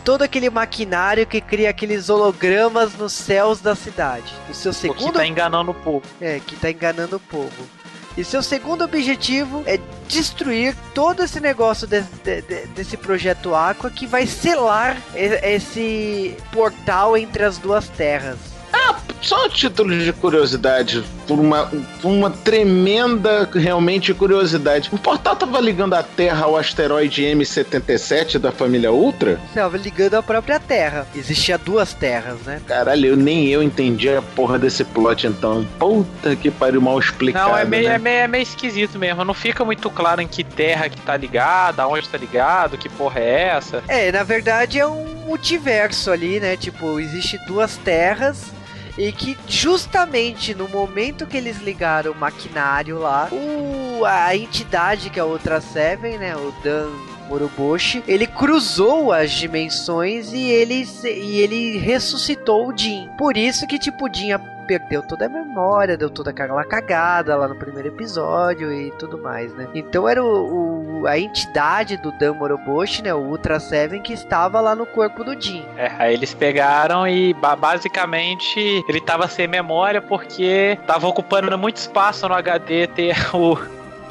todo aquele maquinário que cria aqueles hologramas nos céus da cidade. O seu O que segundo tá enganando o povo. é que tá enganando o povo. E seu segundo objetivo é destruir todo esse negócio de, de, de, desse projeto Aqua que vai selar esse portal entre as duas terras. Ah, só título de curiosidade, por uma, por uma tremenda, realmente, curiosidade. O portal tava ligando a Terra ao asteroide M77 da família Ultra? Tava ligando a própria Terra. Existia duas terras, né? Caralho, eu, nem eu entendi a porra desse plot, então. Puta que pariu, mal explicado. Não, é meio, né? é, meio, é meio esquisito mesmo. Não fica muito claro em que terra que tá ligada, aonde tá ligado, que porra é essa. É, na verdade é um multiverso ali, né? Tipo, existe duas terras e que justamente no momento que eles ligaram o maquinário lá, o, a entidade que é a Ultra Seven, né, o Dan Moroboshi, ele cruzou as dimensões e ele, e ele ressuscitou o Jin. Por isso que tipo o Jin perdeu toda a memória, deu toda aquela cagada lá no primeiro episódio e tudo mais, né? Então era o, o a entidade do Dan Moroboshi, né? O Ultra Seven, que estava lá no corpo do Jin. É, aí eles pegaram e basicamente ele tava sem memória porque tava ocupando muito espaço no HD ter o.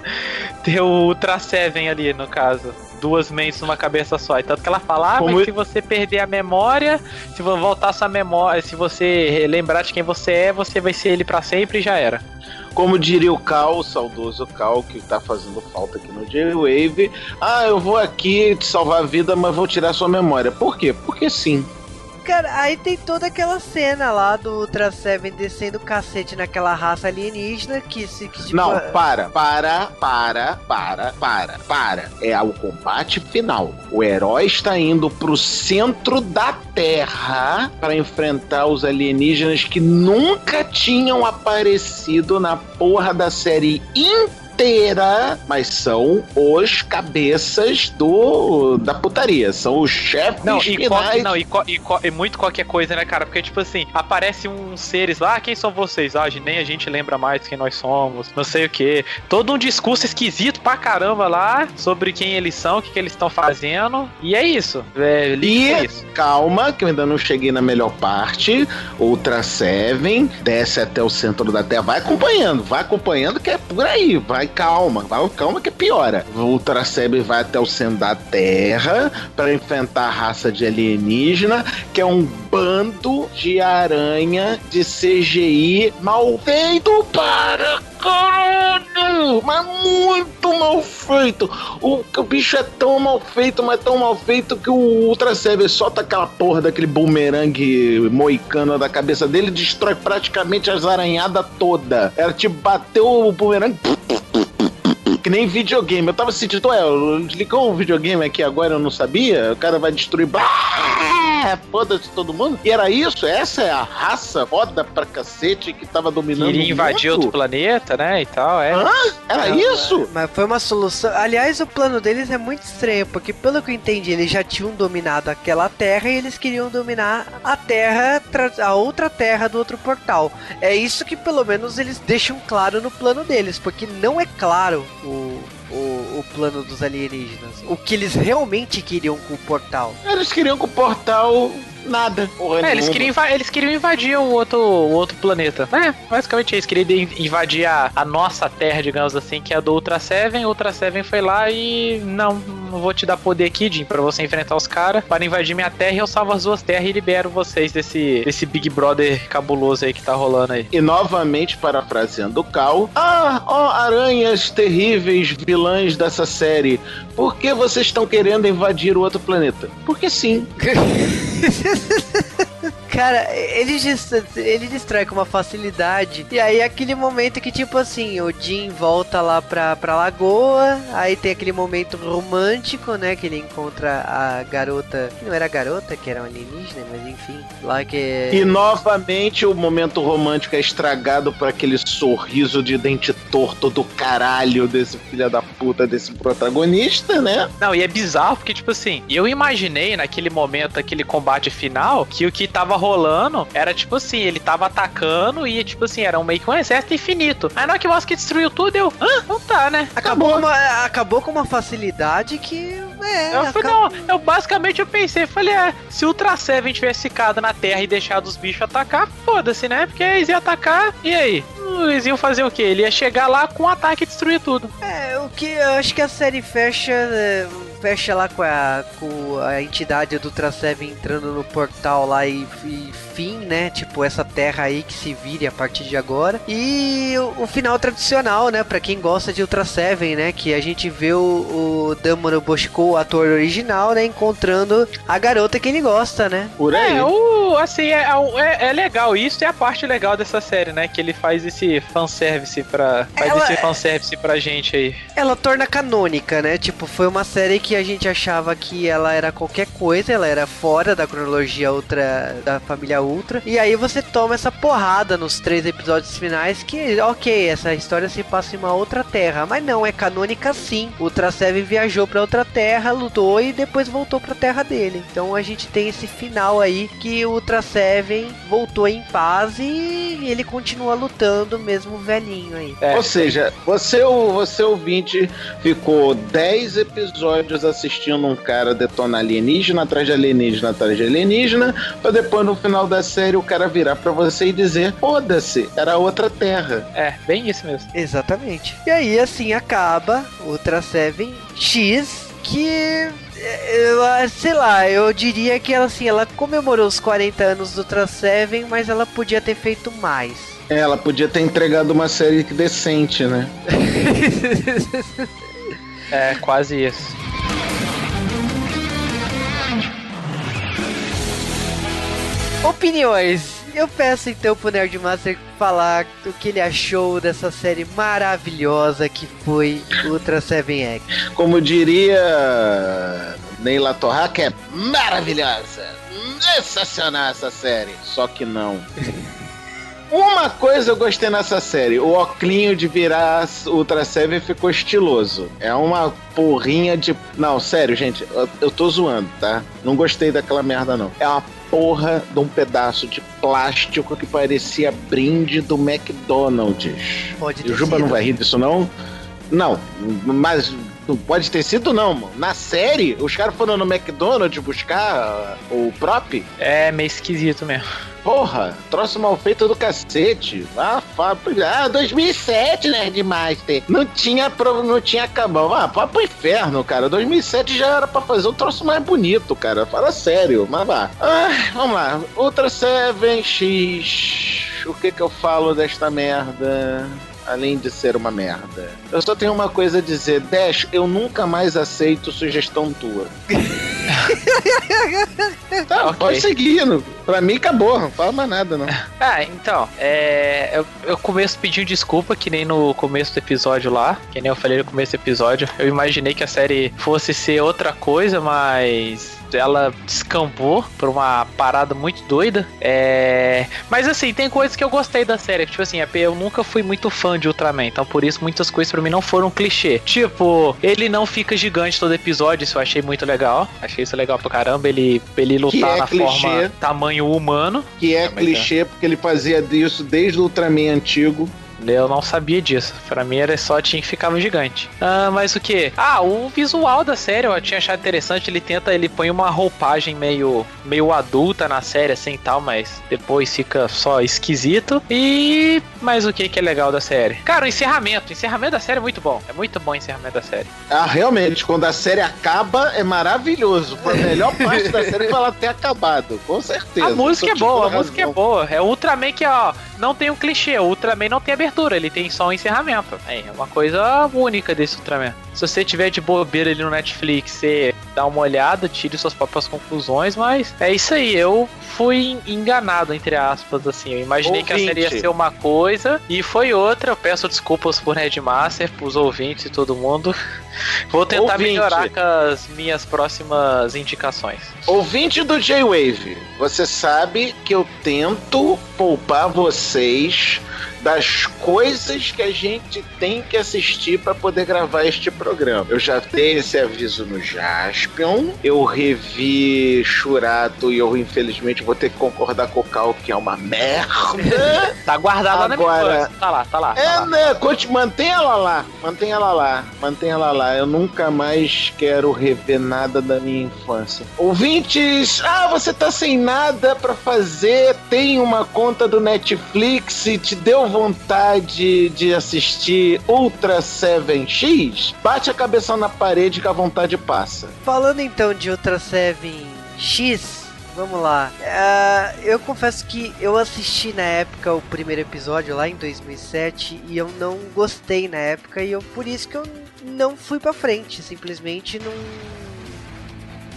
ter o Ultra Seven ali, no caso duas mentes numa cabeça só. E tanto que ela fala, ah, Como mas se você perder a memória, se voltar sua memória, se você lembrar de quem você é, você vai ser ele para sempre e já era. Como diria o Cal, o saudoso Cal, que tá fazendo falta aqui no J-Wave. Ah, eu vou aqui te salvar a vida, mas vou tirar sua memória. Por quê? Porque sim. Cara, aí tem toda aquela cena lá do Ultra Seven descendo o cacete naquela raça alienígena que se. Que, tipo, Não, para, para, para, para, para, para. É o combate final. O herói está indo pro centro da Terra para enfrentar os alienígenas que nunca tinham aparecido na porra da série inteira inteira, mas são os cabeças do da putaria, são os chefes não, e finais. não, e, e, e, muito qualquer coisa, né, cara? Porque, tipo assim, aparece uns seres lá, ah, quem são vocês? Ah, nem a gente lembra mais quem nós somos, não sei o que. Todo um discurso esquisito pra caramba lá sobre quem eles são, o que, que eles estão fazendo. E é isso. É, e isso. calma, que eu ainda não cheguei na melhor parte. Ultra Seven desce até o centro da Terra. Vai acompanhando, vai acompanhando que é por aí. Vai calma, vai, calma que piora. O Ultra Seven vai até o centro da Terra para enfrentar a raça de alienígena, que é um bando de aranha de CGI mal feito para caralho! Mas muito mal feito! O, o bicho é tão mal feito, mas tão mal feito que o Ultra Seven solta aquela porra daquele bumerangue moicano da cabeça dele e destrói praticamente as aranhadas toda. Era tipo, bateu o bumerangue que nem videogame. Eu tava sentindo, ué, ligou o videogame aqui agora, eu não sabia. O cara vai destruir. Foda-se todo mundo. E era isso? Essa é a raça foda pra cacete que tava dominando Queria invadir outro planeta, né? E tal, é. Hã? Era isso? Mas foi uma solução. Aliás, o plano deles é muito estranho, porque pelo que eu entendi, eles já tinham dominado aquela terra e eles queriam dominar a terra, a outra terra do outro portal. É isso que pelo menos eles deixam claro no plano deles, porque não é claro o, o, o, plano dos alienígenas. O que eles realmente queriam com o portal. Eles queriam com o portal nada. Porra é, eles queriam, eles queriam invadir o outro, o outro planeta. É, basicamente eles queriam invadir a, a nossa Terra, digamos assim, que é a do Ultra Seven. O Ultra Seven foi lá e não, não vou te dar poder aqui, Jim, pra você enfrentar os caras, para invadir minha terra e eu salvo as duas terras e libero vocês desse, desse Big Brother cabuloso aí que tá rolando aí. E novamente, parafraseando o Cal, ah, ó, aranhas terríveis, vilãs dessa série, por que vocês estão querendo invadir o outro planeta? Porque sim. Cara, ele, ele destrói com uma facilidade. E aí, aquele momento que, tipo assim, o Jim volta lá pra, pra lagoa. Aí tem aquele momento romântico, né? Que ele encontra a garota. Que não era garota, que era um alienígena, mas enfim. Lá que. E novamente o momento romântico é estragado por aquele sorriso de dente torto do caralho desse filho da puta, desse protagonista, né? Não, e é bizarro porque, tipo assim, eu imaginei naquele momento, aquele combate final, que o que tava rolando era tipo assim, ele tava atacando e tipo assim, era um meio que um exército infinito. Aí na hora que o Mosque destruiu tudo, eu, ah, não tá, né? Acabou, acabou. Uma, acabou com uma facilidade que é, eu, fui, não, eu basicamente eu pensei, falei, é, se o Ultra Seven tivesse ficado na Terra e deixado os bichos atacar, foda-se, né? Porque eles iam atacar, e aí? eles iam fazer o quê? Ele ia chegar lá com um ataque e destruir tudo. É, o que eu acho que a série fecha. é, fecha lá com a, com a entidade do Ultra Seven entrando no portal lá e, e fim, né? Tipo, essa terra aí que se vire a partir de agora. E o, o final tradicional, né? Pra quem gosta de Ultra Seven, né? Que a gente vê o, o Damon Boshiko, o ator original, né? Encontrando a garota que ele gosta, né? Por aí. É, o, assim, é, é, é legal. Isso é a parte legal dessa série, né? Que ele faz esse fanservice pra. Faz Ela esse é- fanservice pra gente aí. Ela torna canônica, né? Tipo, foi uma série que a gente achava que ela era qualquer coisa, ela era fora da cronologia Ultra, da família Ultra. E aí você toma essa porrada nos três episódios finais que, ok, essa história se passa em uma outra terra. Mas não, é canônica sim. Ultra Seven viajou pra outra terra, lutou e depois voltou pra terra dele. Então a gente tem esse final aí que o Ultra Seven voltou em paz e ele continua lutando mesmo velhinho aí. É, Ou seja, você, o- você ouvinte, ficou 10 episódios assistindo um cara detonar alienígena atrás de alienígena atrás de alienígena, pra depois no final da série o cara virar pra você e dizer: foda-se, era outra terra. é, bem isso mesmo. Exatamente. E aí, assim, acaba Ultra Seven X, que. eh, Eu, ah, sei lá, eu diria que ela, assim, ela comemorou os 40 anos do Ultra Seven, mas ela podia ter feito mais. Ela podia ter entregado uma série decente, né? É, quase isso. Opiniões. Eu peço então pro Nerdmaster falar o que ele achou dessa série maravilhosa que foi Ultra Seven X. Como diria Neila Torraca, é maravilhosa, sensacional essa série. Só que não. Uma coisa eu gostei nessa série, o oclinho de virar Ultra Seven ficou estiloso. É uma porrinha de... Não, sério, gente, eu, eu tô zoando, tá? Não gostei daquela merda, não. É uma porra de um pedaço de plástico que parecia brinde do McDonald's. Pode E ter o Juba sido. não vai rir disso, não? Não, mas não pode ter sido, não, mano. Na série, os caras foram no McDonald's buscar o prop. É meio esquisito mesmo. Porra, troço mal feito do cacete. Ah, fa- ah 2007, Nerdmaster. Não tinha, pro- não tinha acabado. Ah, vai pro inferno, cara. 2007 já era pra fazer um troço mais bonito, cara. Fala sério, mas vá. Ah, vamos lá. Ultra 7X. O que que eu falo desta merda? Além de ser uma merda. Eu só tenho uma coisa a dizer. Dash, eu nunca mais aceito sugestão tua. tá, Ok. pode seguir. não- Pra mim acabou. Não fala mais nada, não. Ah, então, é. Eu, eu começo pedindo desculpa, que nem no começo do episódio lá. Que nem eu falei no começo do episódio. Eu imaginei que a série fosse ser outra coisa, mas ela descambou por uma parada muito doida. É. Mas assim, tem coisas que eu gostei da série. Tipo assim, eu nunca fui muito fã de Ultraman. Então por isso muitas coisas pra mim não foram clichê. Tipo, ele não fica gigante todo episódio. Isso eu achei muito legal. Achei isso legal pra caramba. Ele, ele lutar é na clichê. forma tamanho humano. Que é É, clichê, porque ele fazia isso desde o Ultraman antigo. Eu não sabia disso. Pra mim era só tinha que ficava gigante. Ah, mas o que? Ah, o visual da série eu tinha achado interessante. Ele tenta, ele põe uma roupagem meio, meio adulta na série assim e tal, mas depois fica só esquisito. E mas o que que é legal da série? Cara, o encerramento, o encerramento da série é muito bom. É muito bom o encerramento da série. Ah, realmente, quando a série acaba, é maravilhoso. Foi a melhor parte da série foi ela ter acabado, com certeza. a música é boa, a música é boa. É Ultraman que, ó, não tem um clichê. O Ultraman não tem abertura, ele tem só um encerramento. É uma coisa única desse Ultraman. Se você tiver de bobeira ali no Netflix, você dá uma olhada, tire suas próprias conclusões, mas é isso aí. Eu fui enganado, entre aspas, assim. Eu imaginei que a série ia Ouvinte. ser uma coisa e foi outra. Eu peço desculpas por Redmaster, pros ouvintes e todo mundo. Vou tentar Ouvinte. melhorar com as minhas próximas indicações. Ouvinte do J-Wave, você sabe que eu tento poupar vocês das coisas que a gente tem que assistir para poder gravar este programa. Eu já dei esse aviso no Jaspion, eu revi Churato e eu infelizmente vou ter que concordar com o Cal que é uma merda. Tá guardado lá na minha Agora-. Tá lá, tá lá. Tá É, lá. né? Conte, mantenha ela lá. Mantenha ela lá. Mantenha ela lá. Eu nunca mais quero rever nada da minha infância. Ouvintes, ah, você tá sem nada pra fazer, tem uma conta do Netflix e te deu vontade de assistir Ultra 7X, bate a cabeça na parede que a vontade passa. Falando então de Ultra 7X, Vamos lá. Uh, eu confesso que eu assisti na época o primeiro episódio lá em 2007 e eu não gostei na época e eu por isso que eu não fui para frente, simplesmente não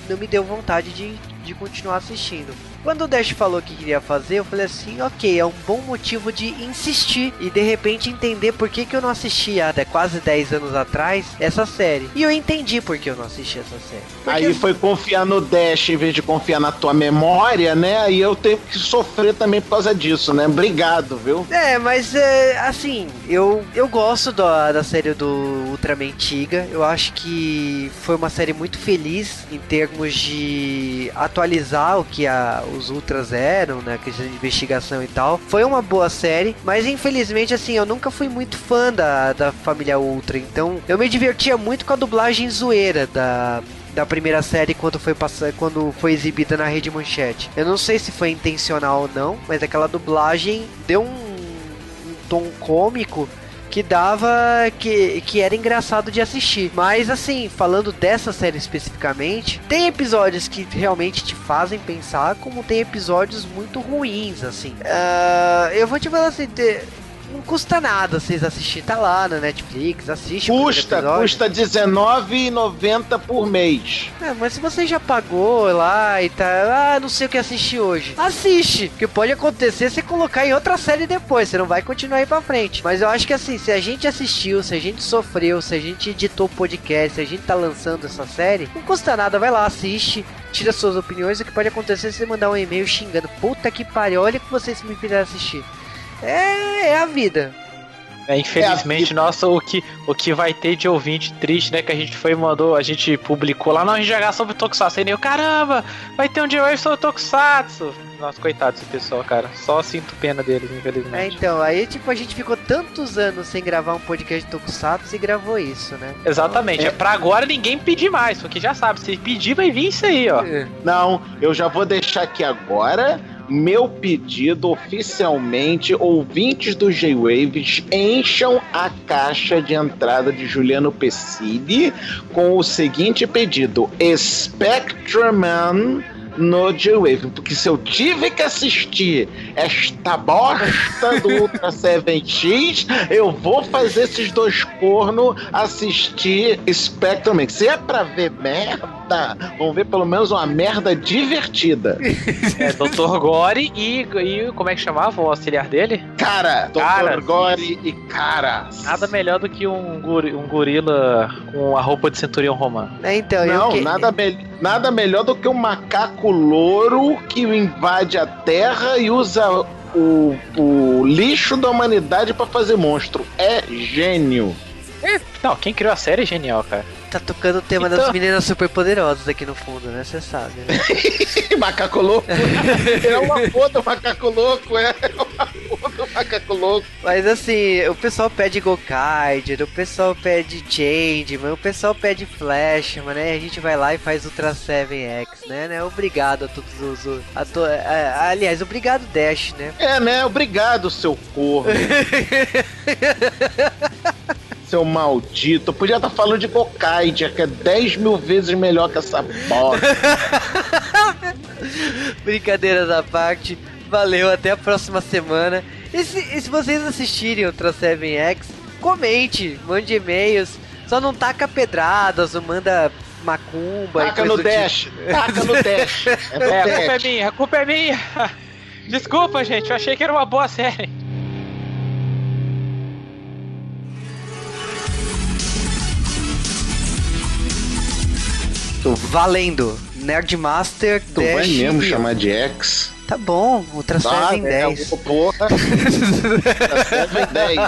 não me deu vontade de, de continuar assistindo. Quando o Dash falou que queria fazer, eu falei assim, ok, é um bom motivo de insistir e de repente entender por que, que eu não assistia há quase 10 anos atrás essa série. E eu entendi por que eu não assisti essa série. Porque Aí foi confiar no Dash em vez de confiar na tua memória, né? E eu tenho que sofrer também por causa disso, né? Obrigado, viu? É, mas é, assim, eu, eu gosto da, da série do Ultraman Tiga. Eu acho que foi uma série muito feliz em termos de atualizar o que a, os Ultras eram, né? Questão de investigação e tal. Foi uma boa série, mas infelizmente, assim, eu nunca fui muito fã da, da família Ultra. Então, eu me divertia muito com a dublagem zoeira da, da primeira série quando foi passar, quando foi exibida na Rede Manchete. Eu não sei se foi intencional ou não, mas aquela dublagem deu um, um tom cômico que dava que, que era engraçado de assistir. Mas assim, falando dessa série especificamente, tem episódios que realmente te fazem pensar, como tem episódios muito ruins, assim. Uh, eu vou te falar assim, não custa nada vocês assistirem. Tá lá na Netflix, assiste. Custa, custa R$19,90 por mês. É, mas se você já pagou lá e tá. Ah, não sei o que assistir hoje. Assiste! Que pode acontecer você colocar em outra série depois. Você não vai continuar aí pra frente. Mas eu acho que assim, se a gente assistiu, se a gente sofreu, se a gente editou podcast, se a gente tá lançando essa série, não custa nada, vai lá, assiste tira suas opiniões. O que pode acontecer se você mandar um e-mail xingando. Puta que pariu, olha que vocês me fizeram assistir. É, é a vida. É, infelizmente, é nossa, o que, o que vai ter de ouvinte triste, né? Que a gente foi e mandou, a gente publicou lá, não, a gente jogar sobre Tokusatsu. E eu, caramba, vai ter um J-Wave sobre Tokusatsu. Nossa, coitado desse pessoal, cara. Só sinto pena deles, infelizmente. É, então, aí tipo, a gente ficou tantos anos sem gravar um podcast de Tokusatsu e gravou isso, né? Exatamente. Então, é. é pra agora ninguém pedir mais, porque já sabe, se pedir vai vir isso aí, ó. É. Não, eu já vou deixar aqui agora meu pedido oficialmente, ouvintes do J-Waves, encham a caixa de entrada de Juliano Pessidi com o seguinte pedido: Spectreman no J-Wave, porque se eu tive que assistir esta bosta do Ultra 7X, eu vou fazer esses dois cornos assistir Spectrum. Se é pra ver merda, vamos ver pelo menos uma merda divertida. É, Dr. Gore e, e como é que chamava o auxiliar dele? Cara, Dr. Gore e cara. Nada melhor do que um, um gorila com a roupa de centurião romano. É, então, Não, que... nada, me nada melhor do que um macaco louro que invade a Terra e usa o, o lixo da humanidade para fazer monstro. É gênio. É, não, quem criou a série é genial, cara. Tá tocando o tema então... das meninas super poderosas aqui no fundo, né? Você sabe, né? macaco louco. é uma foda macaco louco, é. Macaco louco. Mas assim, o pessoal pede Gokaider, o pessoal pede Changeman, o pessoal pede Flashman, né? A gente vai lá e faz Ultra 7X, né? né? Obrigado a todos os. A to... aliás, obrigado Dash, né? É, né? Obrigado, seu corno. seu maldito. Eu podia estar tá falando de Gokaidia, que é 10 mil vezes melhor que essa bosta. Brincadeiras à parte. Valeu, até a próxima semana. E se, e se vocês assistirem o Trans 7X, comente, mande e-mails. Só não taca pedradas ou manda macumba. Taca no dash. Tipo. Taca no dash. É, é, a culpa é minha, a culpa é minha. Desculpa, gente, eu achei que era uma boa série. Valendo. Nerdmaster Tu Dash vai mesmo chamar de X? Tá bom, ah, 7 em 10. É, porra. 7 em 10.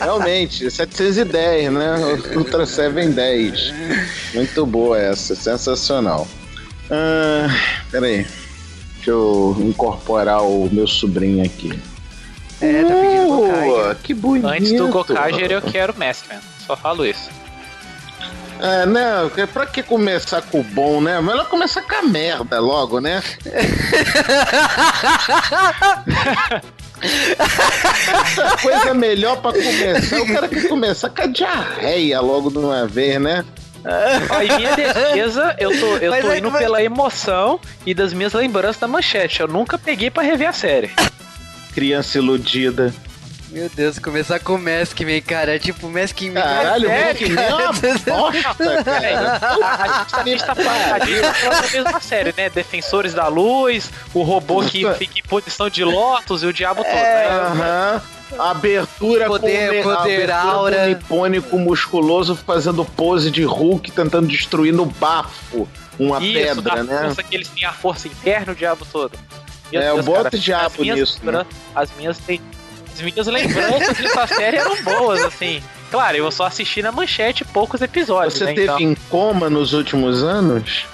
Realmente, 710, né? Ultra 7 em 10. Muito boa essa, sensacional. Ah, peraí. Deixa eu incorporar o meu sobrinho aqui. É, tá pedindo uh, Que bonito. Antes do Gokager eu quero Messman. Só falo isso. É, né? Pra que começar com o bom, né? Melhor começar com a merda logo, né? Essa coisa melhor pra começar, o cara quer começar com a diarreia logo de uma vez, né? Ó, em minha defesa, eu tô, eu Mas tô é indo vai- pela emoção e das minhas lembranças da manchete. Eu nunca peguei pra rever a série. Criança iludida. Meu Deus, começar com o Maskman, cara. É tipo, Maskman. Caralho, é que nem uma bosta, cara. A, gente tá, a gente tá falando a gente tá falando da mesma série, né? Defensores da Luz, o robô que fica em posição de Lotus e o diabo todo, né? Aham. Abertura Poder- com poder, aura. nipônico musculoso fazendo pose de Hulk tentando destruir no bafo uma Isso, pedra, né? força que eles têm a força interna, o diabo todo. Meu É, eu boto cara, diabo as minhas nisso, né? As minhas, tem- as minhas lembranças dessa série eram boas, assim. Claro, eu só assisti na manchete poucos episódios, Você né, teve então- em coma nos últimos anos?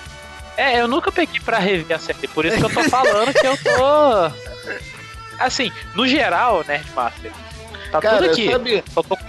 É, eu nunca peguei pra rever a série, por isso que eu tô falando que eu tô... Assim, no geral, Nerdmaster, tá Cara, tudo aqui. sabe,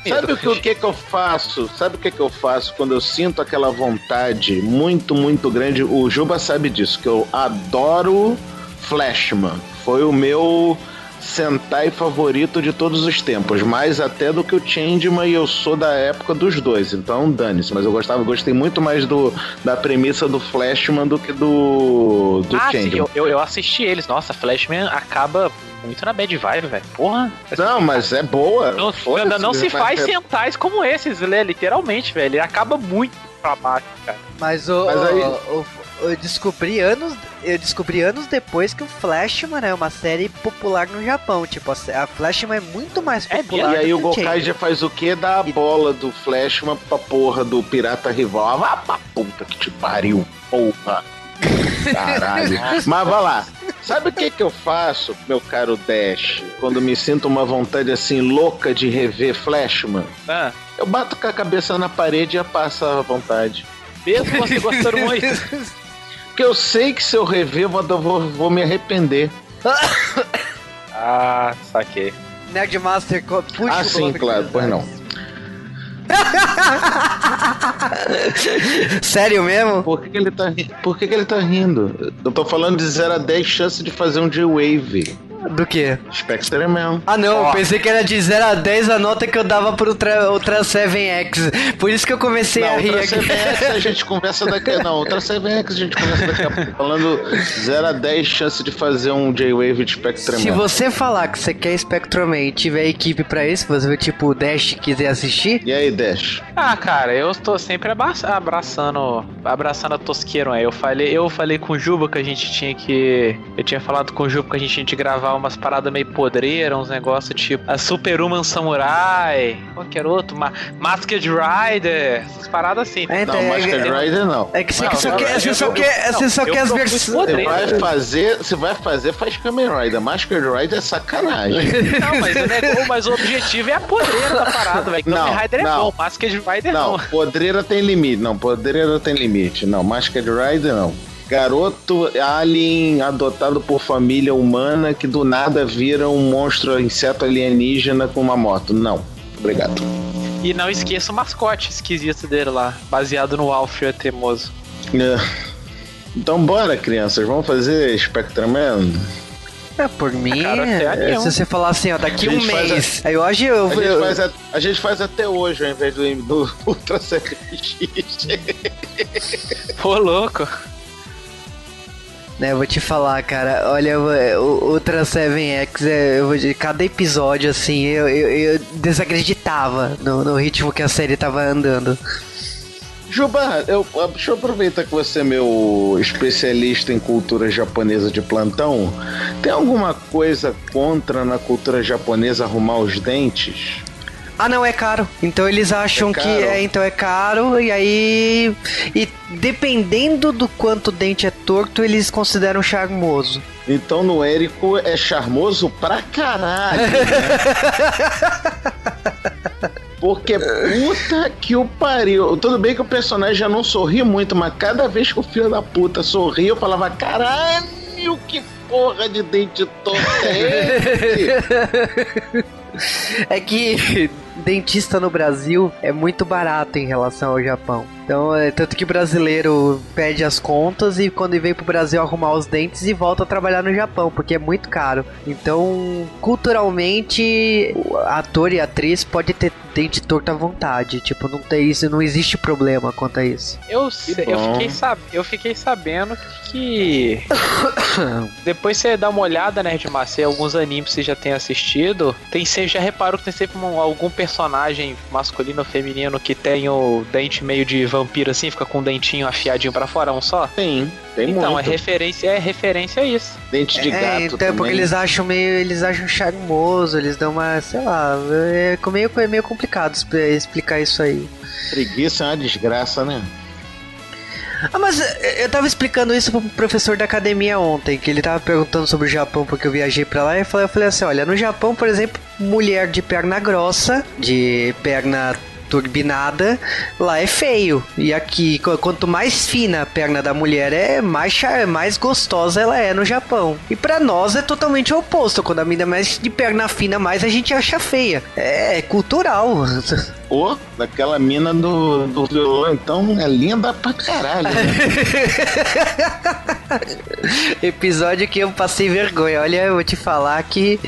sabe o que, o que que eu faço? Sabe o que que eu faço quando eu sinto aquela vontade muito, muito grande? O Juba sabe disso, que eu adoro Flashman. Foi o meu Sentai favorito de todos os tempos, mais até do que o Changeman e eu sou da época dos dois, então dane-se, mas eu gostava, gostei muito mais do, da premissa do Flashman do que do, do ah, sim, Changeman. eu, eu, eu assisti eles. Nossa, Flashman acaba muito na bad vibe, velho. Porra. Não, mas é boa. Não, não, não se faz é- sentais como esses, né? Literalmente, velho. Ele acaba muito pra baixo, cara. Mas, o, Mas aí- o- o- eu descobri anos. Eu descobri anos depois que o Flashman é uma série popular no Japão. Tipo, a, Flashman é muito mais É popular. E aí do o Gokai já faz o quê? Dá a bola do Flashman pra porra do pirata rival. Ah, vá pra puta que te pariu, porra. Caralho. Mas vai lá. Sabe o que que eu faço, meu caro Dash, quando me sinto uma vontade assim louca de rever Flashman? Ah, Eu bato com a cabeça na parede e já passa a vontade. mesmo você gostando muito. Porque eu sei que se eu rever, eu vou, vou, me arrepender. Ah, saquei. Nerdmaster, puxa ah, sim, claro, pois não. Sério mesmo? Por que, que ele tá rindo? Por que, que ele tá rindo? Eu tô falando de 0 a 10 chance de fazer um J-Wave. Do que? Spectre Man. Ah não, eu pensei que era de 0 a 10 a nota que eu dava pro Ultra, Ultra 7X. Por isso que eu comecei Não, a rir Ultra aqui. 7X a gente conversa daqui a Não, Ultra 7X a gente conversa daqui a pouco. Falando 0 a 10 chance de fazer um J-Wave de Spectre Se você falar que você quer Spectrum e tiver equipe pra isso, você tipo o Dash quiser assistir, E aí, Dash? Ah, cara, eu tô sempre abraça- abraçando, abraçando a tosqueiro aí. Eu falei, eu falei com o Juba que a gente tinha que. Eu tinha falado com o Juba que a gente tinha que gravar umas paradas meio podreiras, uns negócios tipo a Superhuman Samurai, qualquer outro, Ma Masked Rider, essas paradas assim. É, então, Não, é- Masked é- Rider não. é que você só quer, você só quer, você só quer as versões. Você vai fazer, se vai fazer, faz Kamen Rider. Masked Rider é sacanagem. Não, mas, o nego- mas o objetivo é a podreira da parada, velho. Não, Kamen Rider é não. bom, Masked Rider Não, não. podreira tem limite. Não, podreira tem limite. Não, Masked Rider não. Garoto alien adotado por família humana que do nada vira um monstro inseto alienígena com uma moto. Não. Obrigado. E não esqueça o mascote esquisito dele lá, baseado no Alfio teimoso. É. Então bora, crianças. Vamos fazer Spectrum Man? É, por mim, Cara, até é, se você falar assim, ó, daqui A um gente mês. Aí hoje eu, A gente, eu- faz a, a gente faz até hoje ao invés do, do Ultra CX. Pô, louco. Né, vou te falar, cara, olha, o, Ultra 7X, é, eu vou dizer, cada episódio, assim, eu, eu, eu desacreditava no, no ritmo que a série tava andando. Juba, eu, deixa eu aproveitar que você é meu especialista em cultura japonesa de plantão. Tem alguma coisa contra na cultura japonesa arrumar os dentes? Ah, não, é caro. Então eles acham É que é, então é caro, e aí. E dependendo do quanto o dente é torto, eles consideram charmoso. Então no Érico é charmoso pra caralho. né? Porque puta que o pariu. Tudo bem que o personagem já não sorri muito, mas cada vez que o filho da puta sorria, eu falava: caralho, que porra de dente torto é esse? É que dentista no Brasil é muito barato em relação ao Japão. Então, é tanto que o brasileiro pede as contas e quando vem pro Brasil arrumar os dentes e volta a trabalhar no Japão, porque é muito caro. Então, culturalmente, ator e atriz pode ter dente torto à vontade. Tipo, não tem isso, não existe problema quanto a isso. Eu, sei- eu, fiquei, sab... eu fiquei sabendo que. Depois você dá uma olhada, né, de Macê, alguns animes que você já tem assistido. Tem, você já reparou que tem sempre um- algum personagem masculino ou feminino que tem o dente meio de vampiro assim, fica com o dentinho afiadinho pra fora, um só? Tem, tem então, muito. é referência, é referência a isso. Dente de é, gato então, também. porque eles acham meio, eles acham charmoso, eles dão uma, sei lá, é meio, é meio complicado expl- explicar isso aí. Preguiça é uma desgraça, né? Ah, mas eh, eu tava explicando isso pro professor da academia ontem, que ele tava perguntando sobre o Japão porque eu viajei pra lá e eu falei, eu falei assim, olha, no Japão, por exemplo, mulher de perna grossa, de perna turbinada, lá é feio. E aqui, qu- quanto mais fina a perna da mulher é, mais, char- mais gostosa ela é no Japão. E pra nós é totalmente o oposto. Quando a mina é mais de perna fina, mais a gente acha feia. É, cultural. Pô, daquela mina do, do violão, então, é linda pra caralho. Né? Episódio que eu passei vergonha. Olha, eu vou te falar que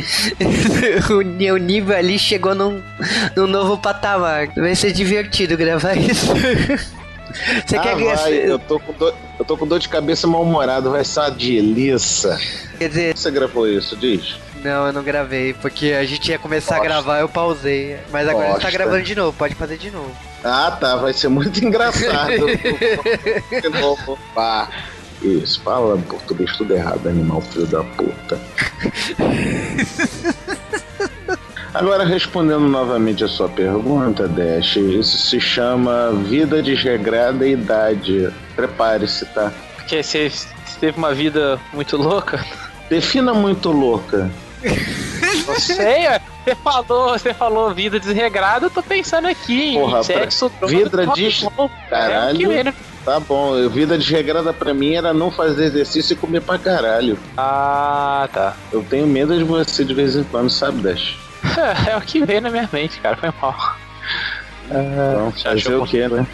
o o nível ali chegou num, num novo patamar. Vai ser divertido gravar isso. Você ah, quer vai, que. eu tô, com dor, eu tô com dor de cabeça mal-humorado, vai ser uma delícia. Quer dizer, Você gravou isso, diz? Não, eu não gravei, porque a gente ia começar a gravar, eu pausei. Mas agora a gente tá gravando de novo, pode fazer de novo. Ah, tá, vai ser muito engraçado. de novo. Pá. Isso, fala português tudo errado, animal filho da puta. Agora, respondendo novamente a sua pergunta, Dash, isso se chama vida desregrada e idade. Prepare-se, tá? Porque você teve uma vida muito louca. Defina muito louca. Não sei, é. você falou, você falou vida desregrada, eu tô pensando aqui Porra, em sexo, vida rock des- and roll. É Caralho. que né? Tá bom, vida desregrada pra mim era não fazer exercício e comer pra caralho. Ah, tá. Eu tenho medo de você de vez em quando, sabe, Dash? É, o que veio na minha mente, cara. Foi mal. Então, já fazer achou o quê, né?